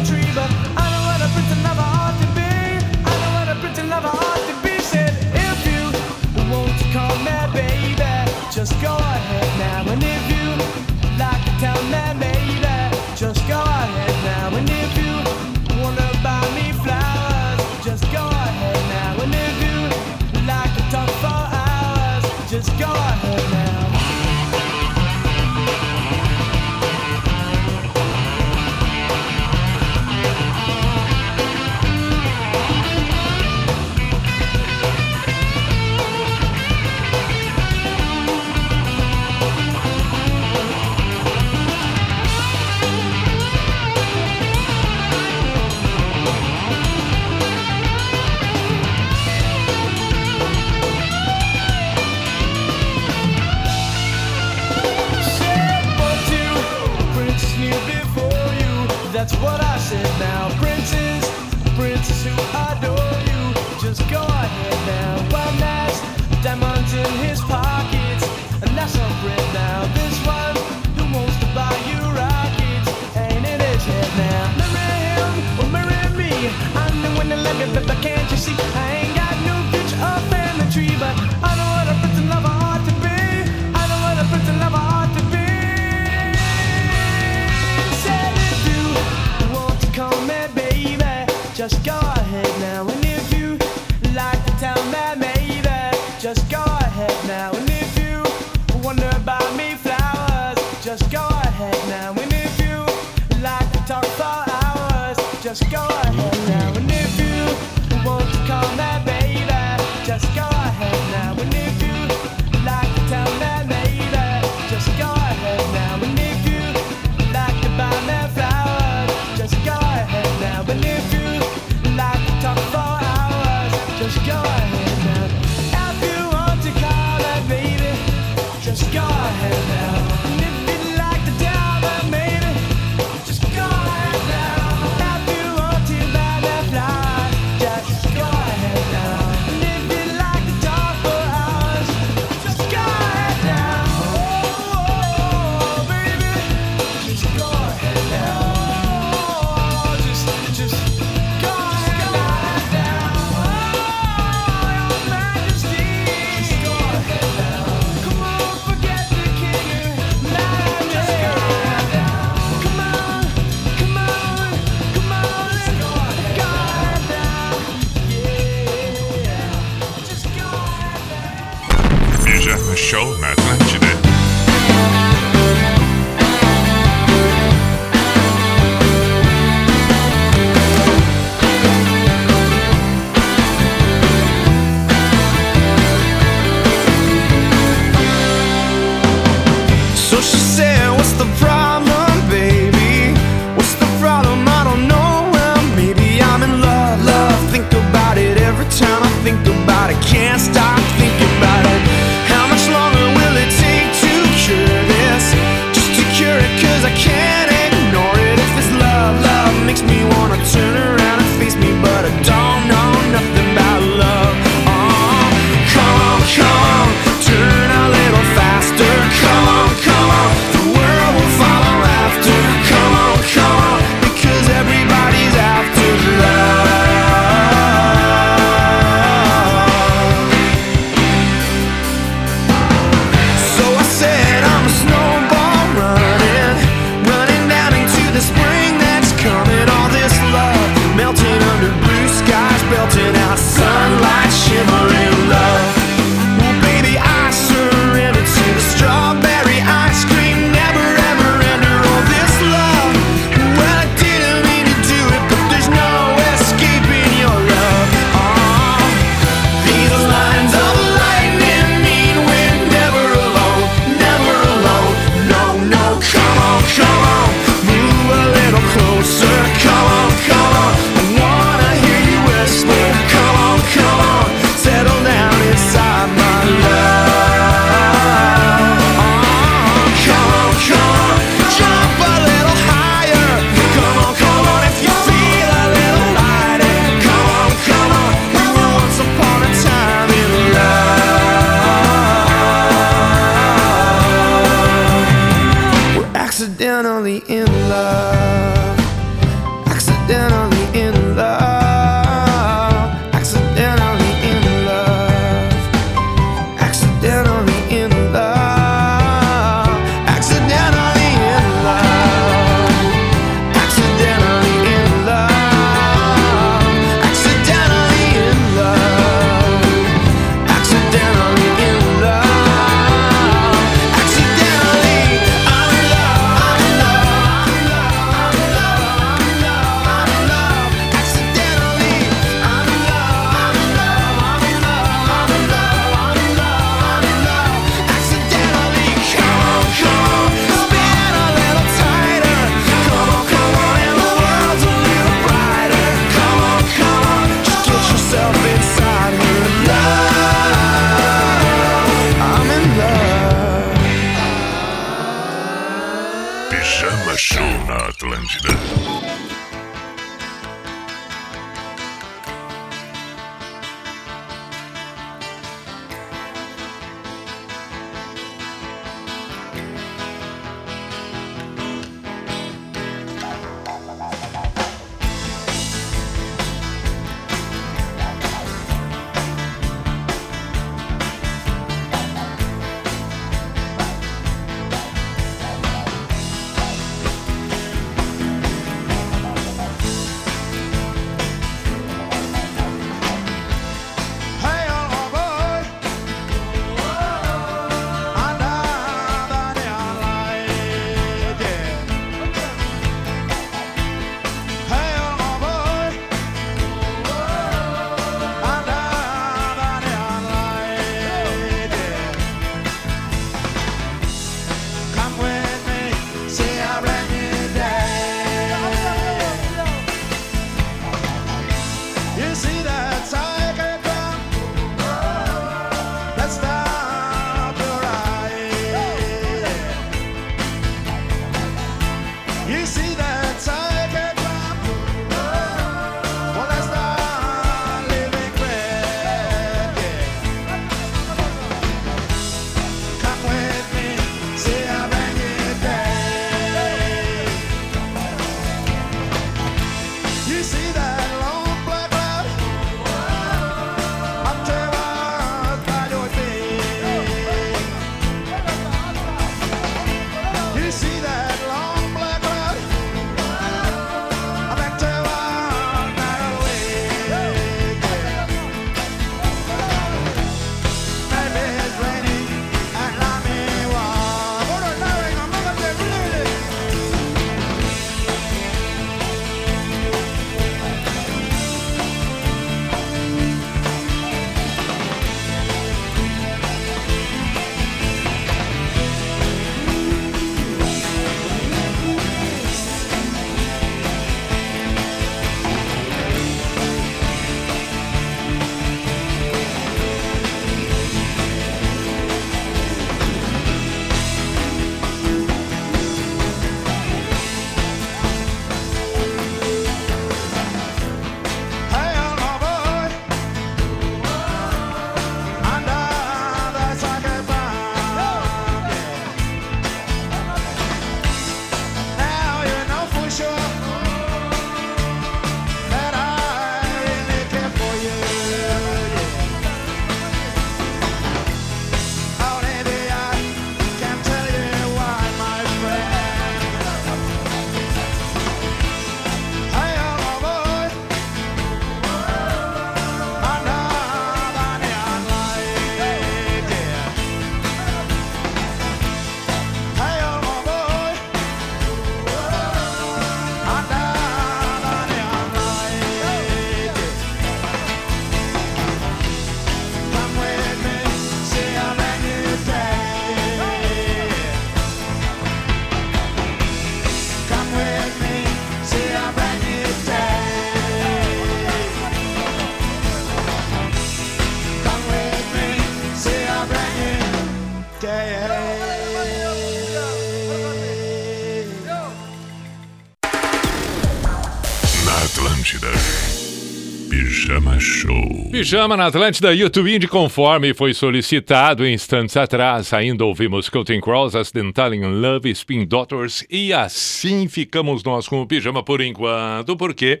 S1: Pijama na Atlântida YouTube Indie conforme foi solicitado instantes atrás. Ainda ouvimos Counting Cross, Accidental in Love, Spin Doctors e assim ficamos nós com o pijama por enquanto, porque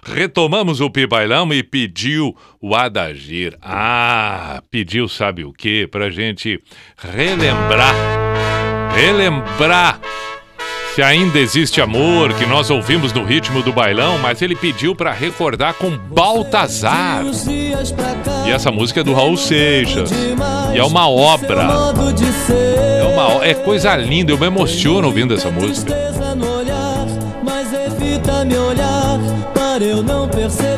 S1: retomamos o Pibailão e pediu o Adagir. Ah, pediu sabe o que? Pra gente relembrar, relembrar se ainda existe amor, que nós ouvimos no ritmo do bailão, mas ele pediu pra recordar com Baltazar. E essa música é do Raul Seixas. E é uma obra. É, uma, é coisa linda, eu me emociono ouvindo essa música.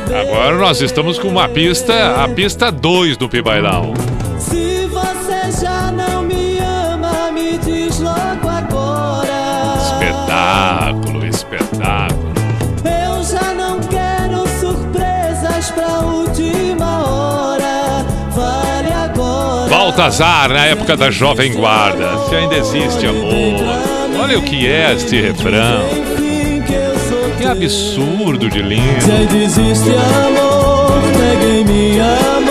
S21: Para.
S1: Agora nós estamos com uma pista, a pista 2 do Pibailão. Espetáculo, espetáculo.
S21: Eu já não quero surpresas pra última hora. Vale agora.
S1: Baltazar, na época da Jovem Guarda. Se ainda existe amor. Olha o que é este refrão. Que absurdo de lindo.
S21: Se desiste amor, pegue minha mão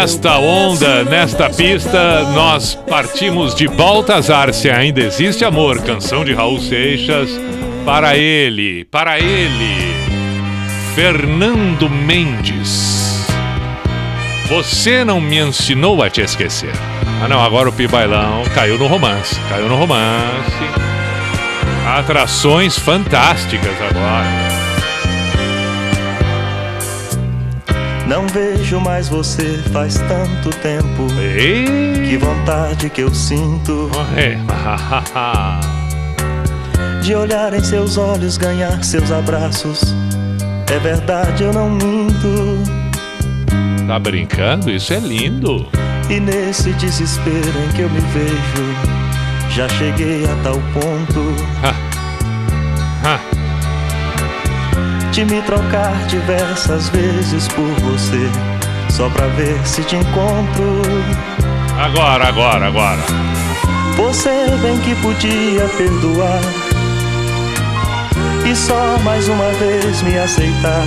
S1: nesta onda, nesta pista, nós partimos de Baltazar, se ainda existe amor, canção de Raul Seixas, para ele, para ele, Fernando Mendes. Você não me ensinou a te esquecer. Ah não, agora o Pibailão caiu no romance, caiu no romance. Atrações fantásticas agora.
S22: Não vejo mais você faz tanto tempo. Que vontade que eu sinto de olhar em seus olhos, ganhar seus abraços. É verdade, eu não minto.
S1: Tá brincando? Isso é lindo.
S22: E nesse desespero em que eu me vejo, já cheguei a tal ponto de me trocar diversas vezes por você, só pra ver se te encontro.
S1: Agora, agora, agora.
S22: Você bem que podia perdoar e só mais uma vez me aceitar.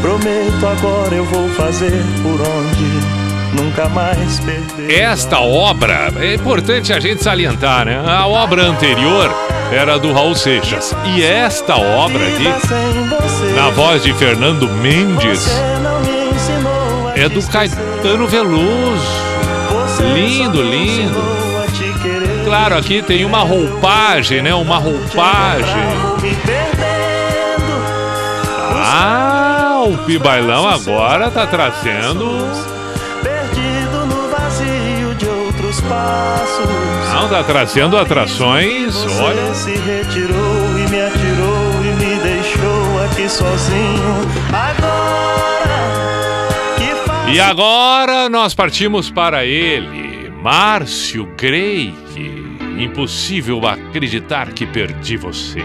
S22: Prometo agora eu vou fazer por onde nunca mais perder.
S1: Esta obra, é importante a gente salientar, né? A obra anterior era do Raul Seixas. E esta obra aqui, na voz de Fernando Mendes, é do Caetano Veloso. Lindo, lindo. Claro, aqui tem uma roupagem, né? Uma roupagem. Ah, o Pibailão agora tá trazendo.
S22: Perdido no vazio de outros passos.
S1: Não, tá trazendo atrações. Olha.
S22: se retirou e me atirou e me deixou aqui sozinho. Agora?
S1: E agora nós partimos para ele, Márcio Greig. Impossível acreditar que perdi você.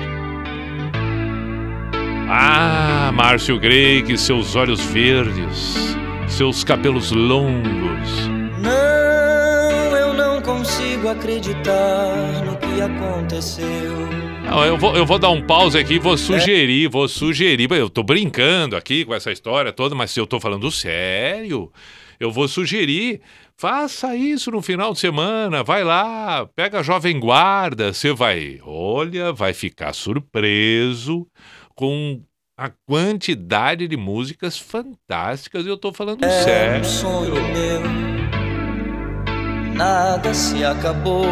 S1: Ah, Márcio Greig, seus olhos verdes, seus cabelos longos.
S21: Não, eu não consigo acreditar no que aconteceu.
S1: Eu vou, eu vou dar um pause aqui, vou sugerir, vou sugerir. Eu tô brincando aqui com essa história toda, mas se eu tô falando sério, eu vou sugerir. Faça isso no final de semana, vai lá, pega a Jovem Guarda, você vai, olha, vai ficar surpreso com a quantidade de músicas fantásticas. Eu tô falando
S21: É um
S1: sério.
S21: sonho meu. Nada se acabou.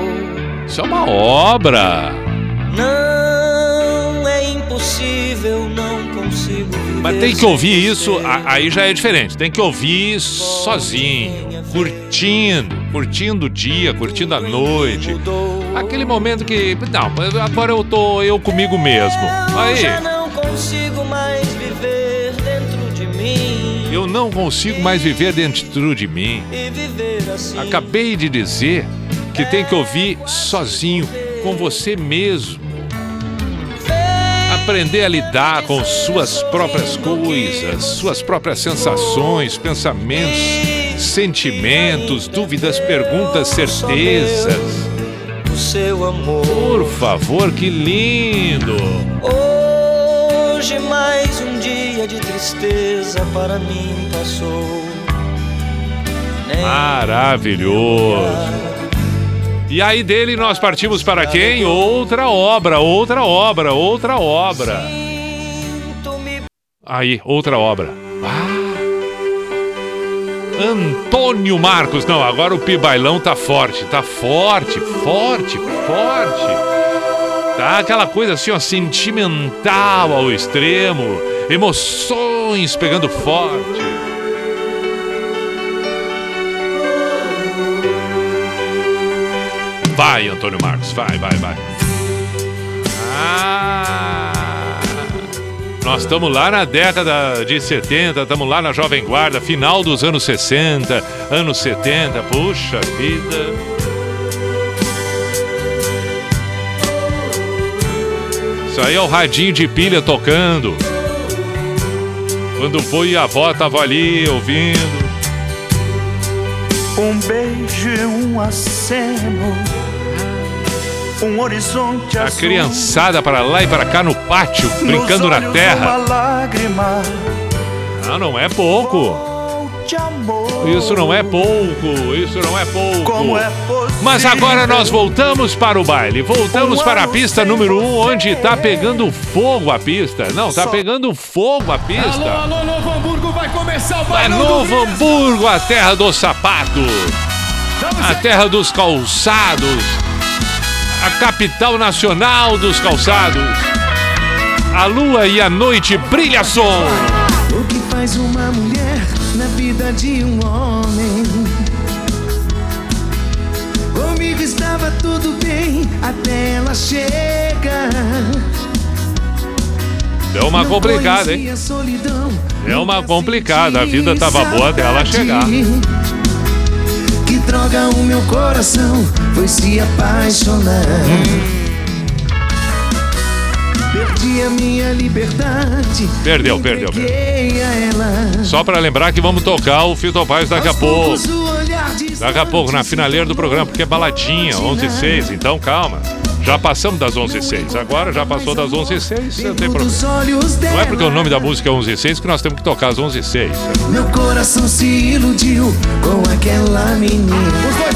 S1: Isso é uma obra.
S21: Não é impossível, não consigo viver.
S1: Mas tem que ouvir isso, aí já é diferente. Tem que ouvir sozinho, curtindo, curtindo o dia, curtindo a noite. Aquele momento que, não, agora eu tô eu comigo mesmo. Aí,
S21: não consigo mais viver dentro de mim.
S1: eu não consigo mais viver dentro de mim.
S21: Assim.
S1: Acabei de dizer que tem que ouvir sozinho, com você mesmo. Aprender a lidar com suas próprias coisas, suas próprias sensações, pensamentos, sentimentos, dúvidas, perguntas, certezas.
S6: O seu amor.
S1: Por favor, que lindo!
S6: Hoje mais um dia de tristeza para mim passou.
S1: Maravilhoso. E aí dele nós partimos para quem? Outra obra, outra obra, outra obra. Aí, outra obra. Ah. Antônio Marcos. Não, agora o Pibailão tá forte, tá forte, forte, forte. Tá aquela coisa assim, ó, sentimental ao extremo, emoções pegando forte. Vai, Antônio Marcos, vai, vai, vai. Ah, nós estamos lá na década de 70, estamos lá na Jovem Guarda, final dos anos 60, anos 70, puxa vida. Isso aí é o radinho de pilha tocando. Quando e a avó estavam ali ouvindo.
S6: Um beijo e um aceno. Um horizonte
S1: A criançada para lá e para cá no pátio, brincando na terra. Ah, não é pouco. Isso não é pouco, isso não é pouco.
S6: É?
S1: Mas agora nós voltamos para o baile, voltamos para a pista número 1, um, onde tá pegando fogo a pista. Não, tá pegando fogo a
S9: Alô,
S1: pista.
S9: alô, Novo Hamburgo, vai começar o
S1: É
S9: bailão do
S1: Novo. Hamburgo, a terra do sapato, a terra dos calçados, a capital nacional dos calçados. A lua e a noite brilha som.
S10: O que faz uma mulher na vida de um homem? Comigo estava tudo bem até ela chegar.
S1: Deu uma complicada, hein? Deu uma complicada, a vida tava boa até ela chegar.
S10: Que droga o meu coração foi se apaixonar. Perdi a minha liberdade.
S1: Perdeu, perdeu, perdeu.
S10: Entreguei a ela.
S1: Só para lembrar que vamos tocar o Fito Paz daqui a pouco. Daqui a pouco, na finaleira do programa, porque é baladinha, 11 e 06, então calma. Já passamos das 11 e 06, agora já passou das 11 e 06, não tem problema. Não é porque o nome da música é 11 e 06 que nós temos que tocar às 11 e 06.
S10: Meu coração se iludiu com aquela menina.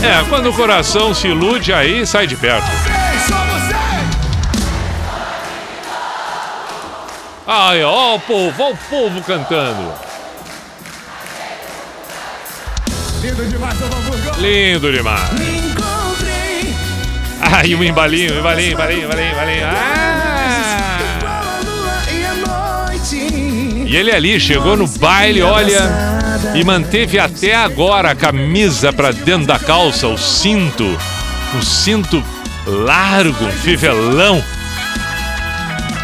S1: É, quando o coração se ilude, aí sai de perto. Ai, ó o povo, ó o povo cantando.
S9: Lindo demais.
S1: Lindo demais. Ai, um embalinho, um embalinho, embalinho, embalinho, embalinho. Ah!
S10: E
S1: ele ali chegou no baile, olha, e manteve até agora a camisa pra dentro da calça, o cinto, o cinto largo, um fivelão,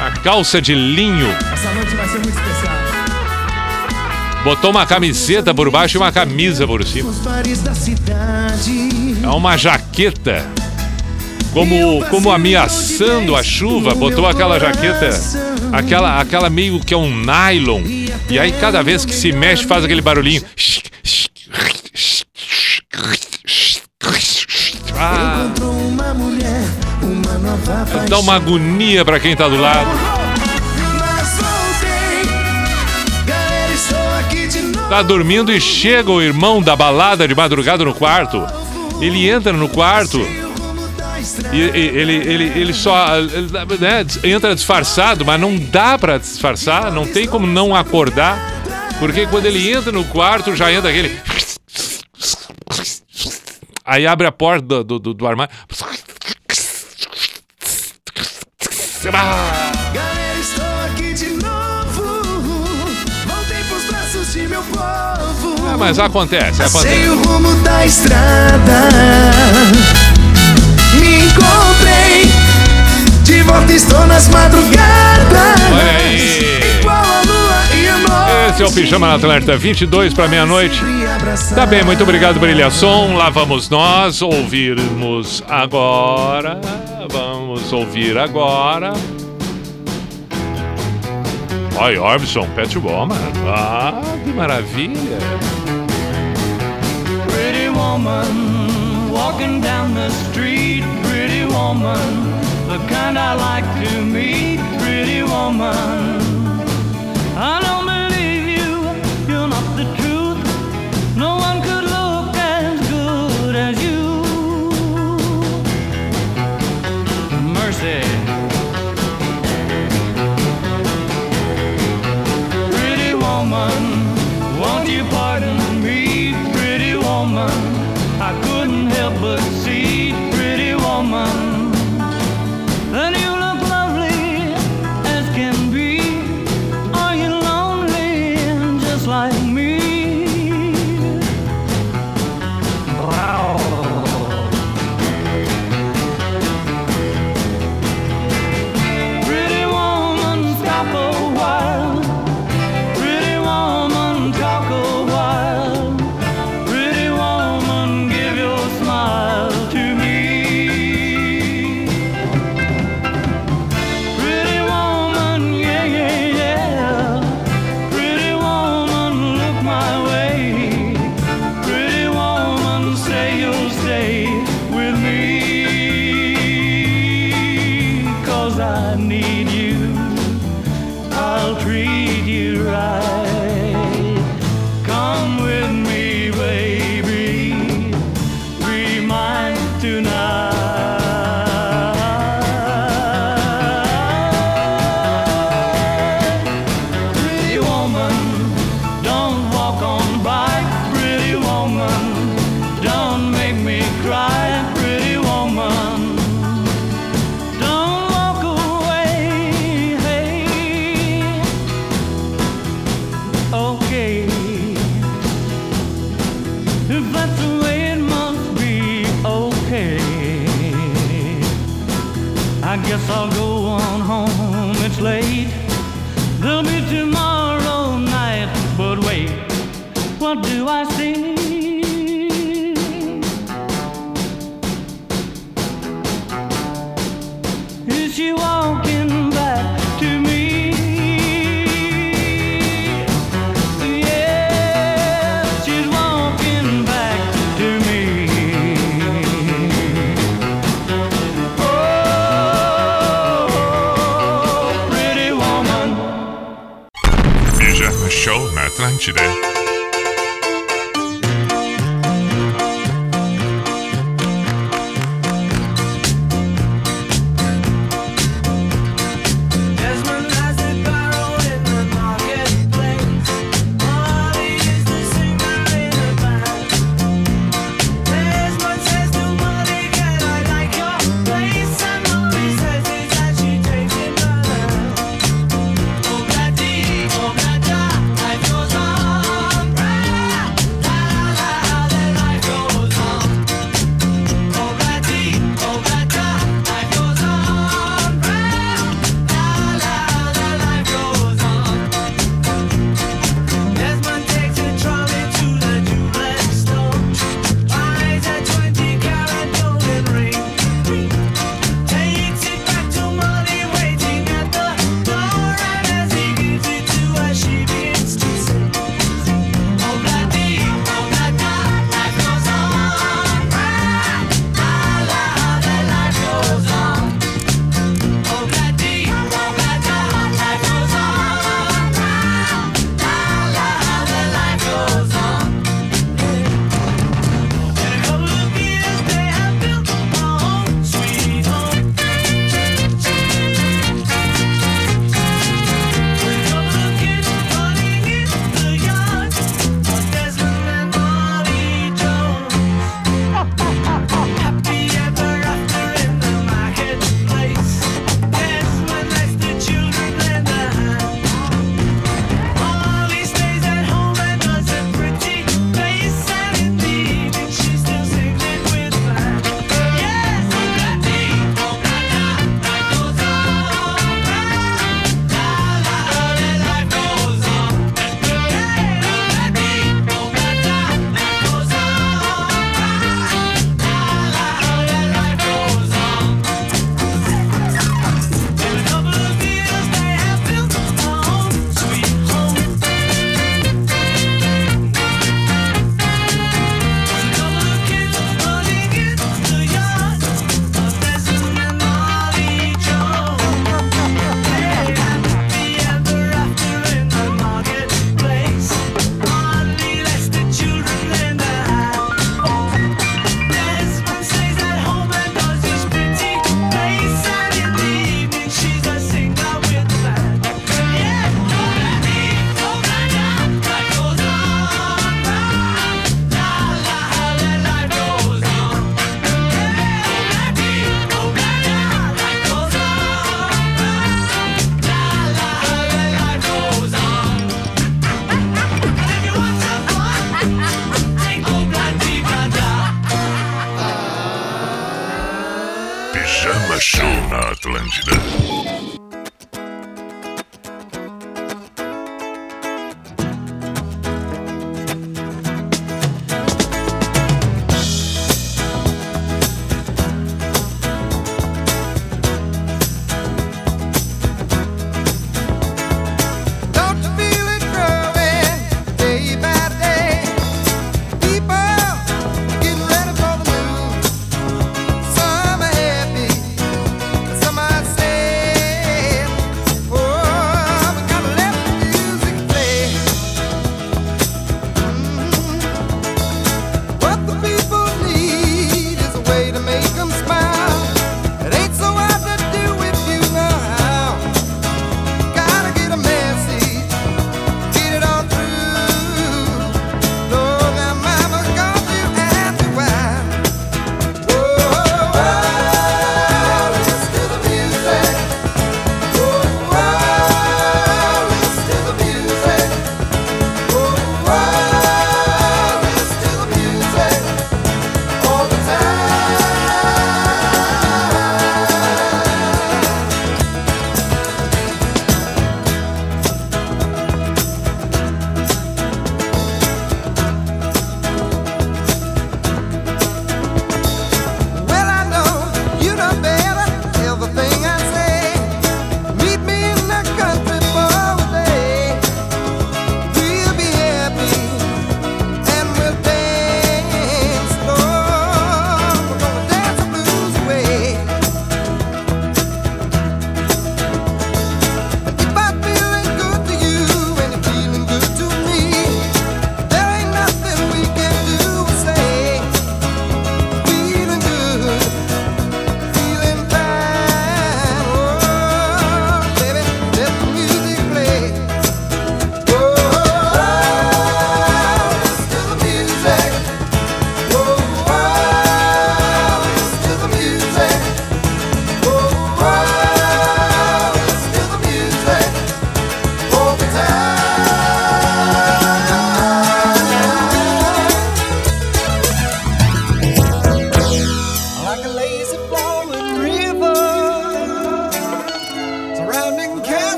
S1: a calça de linho,
S9: Essa noite vai ser muito especial.
S1: botou uma camiseta por baixo e uma camisa por cima. É uma jaqueta, como, como ameaçando a chuva, botou aquela jaqueta, aquela, aquela meio que é um nylon, e aí cada vez que se mexe faz aquele barulhinho. Ah, dá uma agonia pra quem tá do lado. Tá dormindo e chega o irmão da balada de madrugada no quarto. Ele entra no quarto e, ele, ele, ele só né, entra disfarçado, mas não dá pra disfarçar, não tem como não acordar, porque quando ele entra no quarto já entra aquele. Aí abre a porta do, do, do- do armário. Ah,
S10: Galera, estou aqui de novo. Voltei pros braços de meu povo.
S1: Mas acontece, acontece.
S10: o rumo da estrada encontrei. De volta estou nas madrugadas. Igual a.
S1: Esse é o Pijama na Atlanta, 22 para meia-noite. Tá bem, muito obrigado, Brilha Som. Lá vamos nós ouvirmos agora. Vamos ouvir agora. Oi, Orbison, Pet Woman. Ah, que maravilha.
S23: Pretty woman walking down the street. woman, the kind I like to meet. Pretty woman, I don't believe you, you're not the truth. No one could look as good as you. Mercy. Pretty woman. what do I see?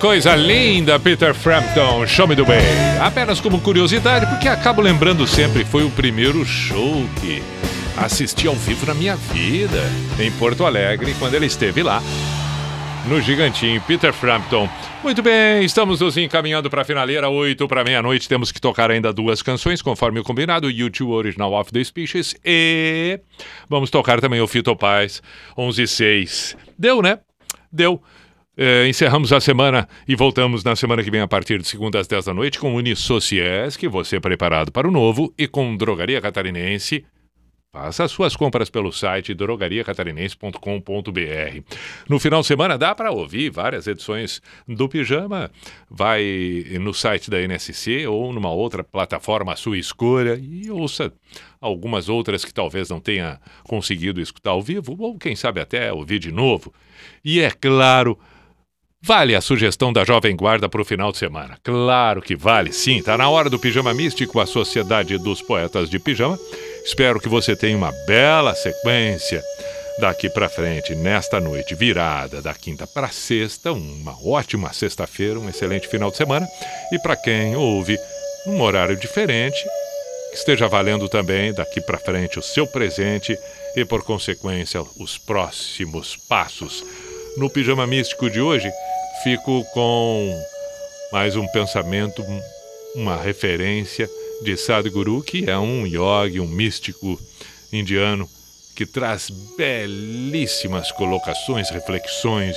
S1: Coisa linda, Peter Frampton, Show Me The Way. Apenas como curiosidade, porque acabo lembrando sempre, foi o primeiro show que assisti ao vivo na minha vida, em Porto Alegre, quando ele esteve lá, no Gigantinho, Peter Frampton. Muito bem, estamos nos encaminhando para a finaleira, 8 para meia-noite, temos que tocar ainda duas canções, conforme o combinado, YouTube Original of the Species e vamos tocar também o Fito Paz, 11 e 6. Deu, né? Deu. É, encerramos a semana e voltamos na semana que vem a partir de segunda às 10 da noite com Unisociés, que você é preparado para o novo, e com Drogaria Catarinense. Faça as suas compras pelo site drogariacatarinense.com.br. No final de semana dá para ouvir várias edições do Pijama. Vai no site da NSC ou numa outra plataforma à sua escolha e ouça algumas outras que talvez não tenha conseguido escutar ao vivo ou quem sabe até ouvir de novo. E é claro, Vale a sugestão da Jovem Guarda para o final de semana. Claro que vale, sim. Tá na hora do Pijama Místico, a Sociedade dos Poetas de Pijama. Espero que você tenha uma bela sequência daqui para frente, nesta noite virada da quinta para sexta, uma ótima sexta-feira, um excelente final de semana. E para quem ouve num horário diferente, que esteja valendo também daqui para frente o seu presente e, por consequência, os próximos passos. No Pijama Místico de hoje, fico com mais um pensamento, uma referência de Sadhguru, que é um yogi, um místico indiano, que traz belíssimas colocações, reflexões.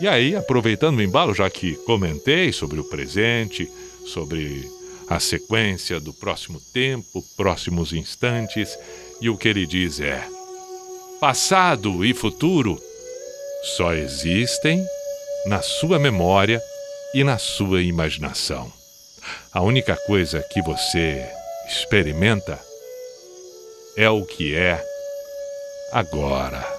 S1: E aí, aproveitando o embalo, já que comentei sobre o presente, sobre a sequência do próximo tempo, próximos instantes, e o que ele diz é: passado e futuro só existem na sua memória e na sua imaginação. A única coisa que você experimenta é o que é agora.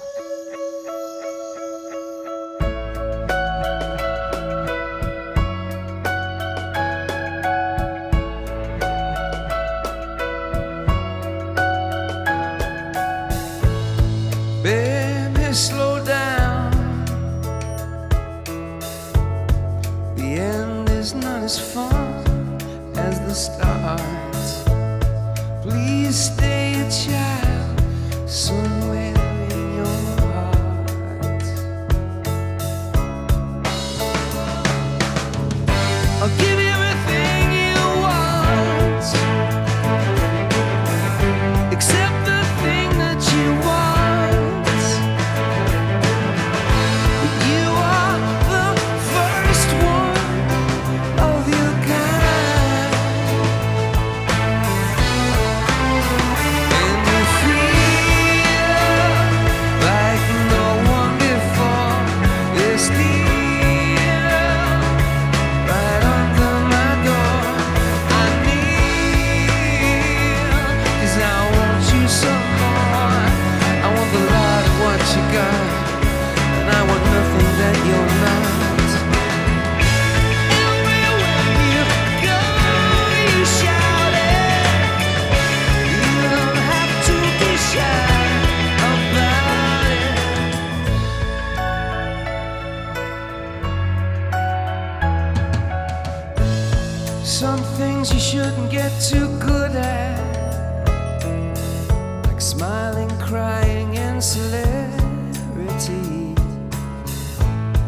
S6: crying in
S4: insularity.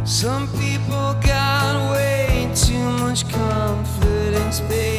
S4: Some people got way too much
S5: comfort in space.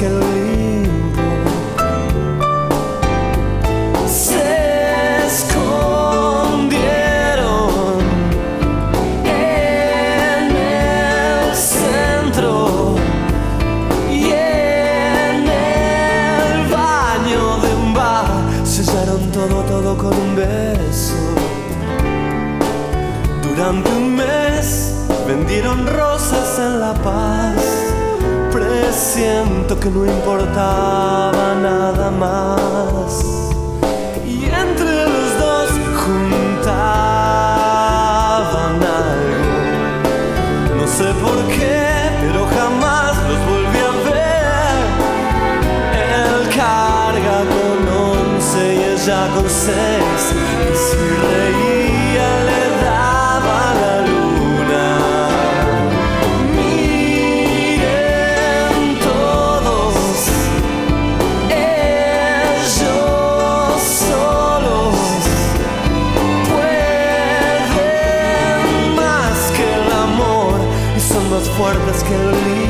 S6: can leave. siento que no importaba nada más. Y entre los dos juntaban algo. No sé por qué, pero jamás los volví a ver. Él carga con once y ella con seis. Y si recuerdas que el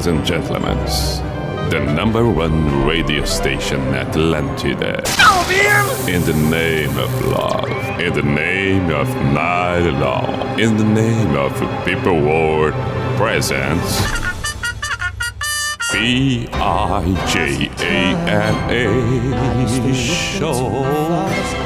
S20: ladies and gentlemen, the number one radio station Atlantida. In the name of love, in the name of night law, in the name of people world presents B I J A N A show.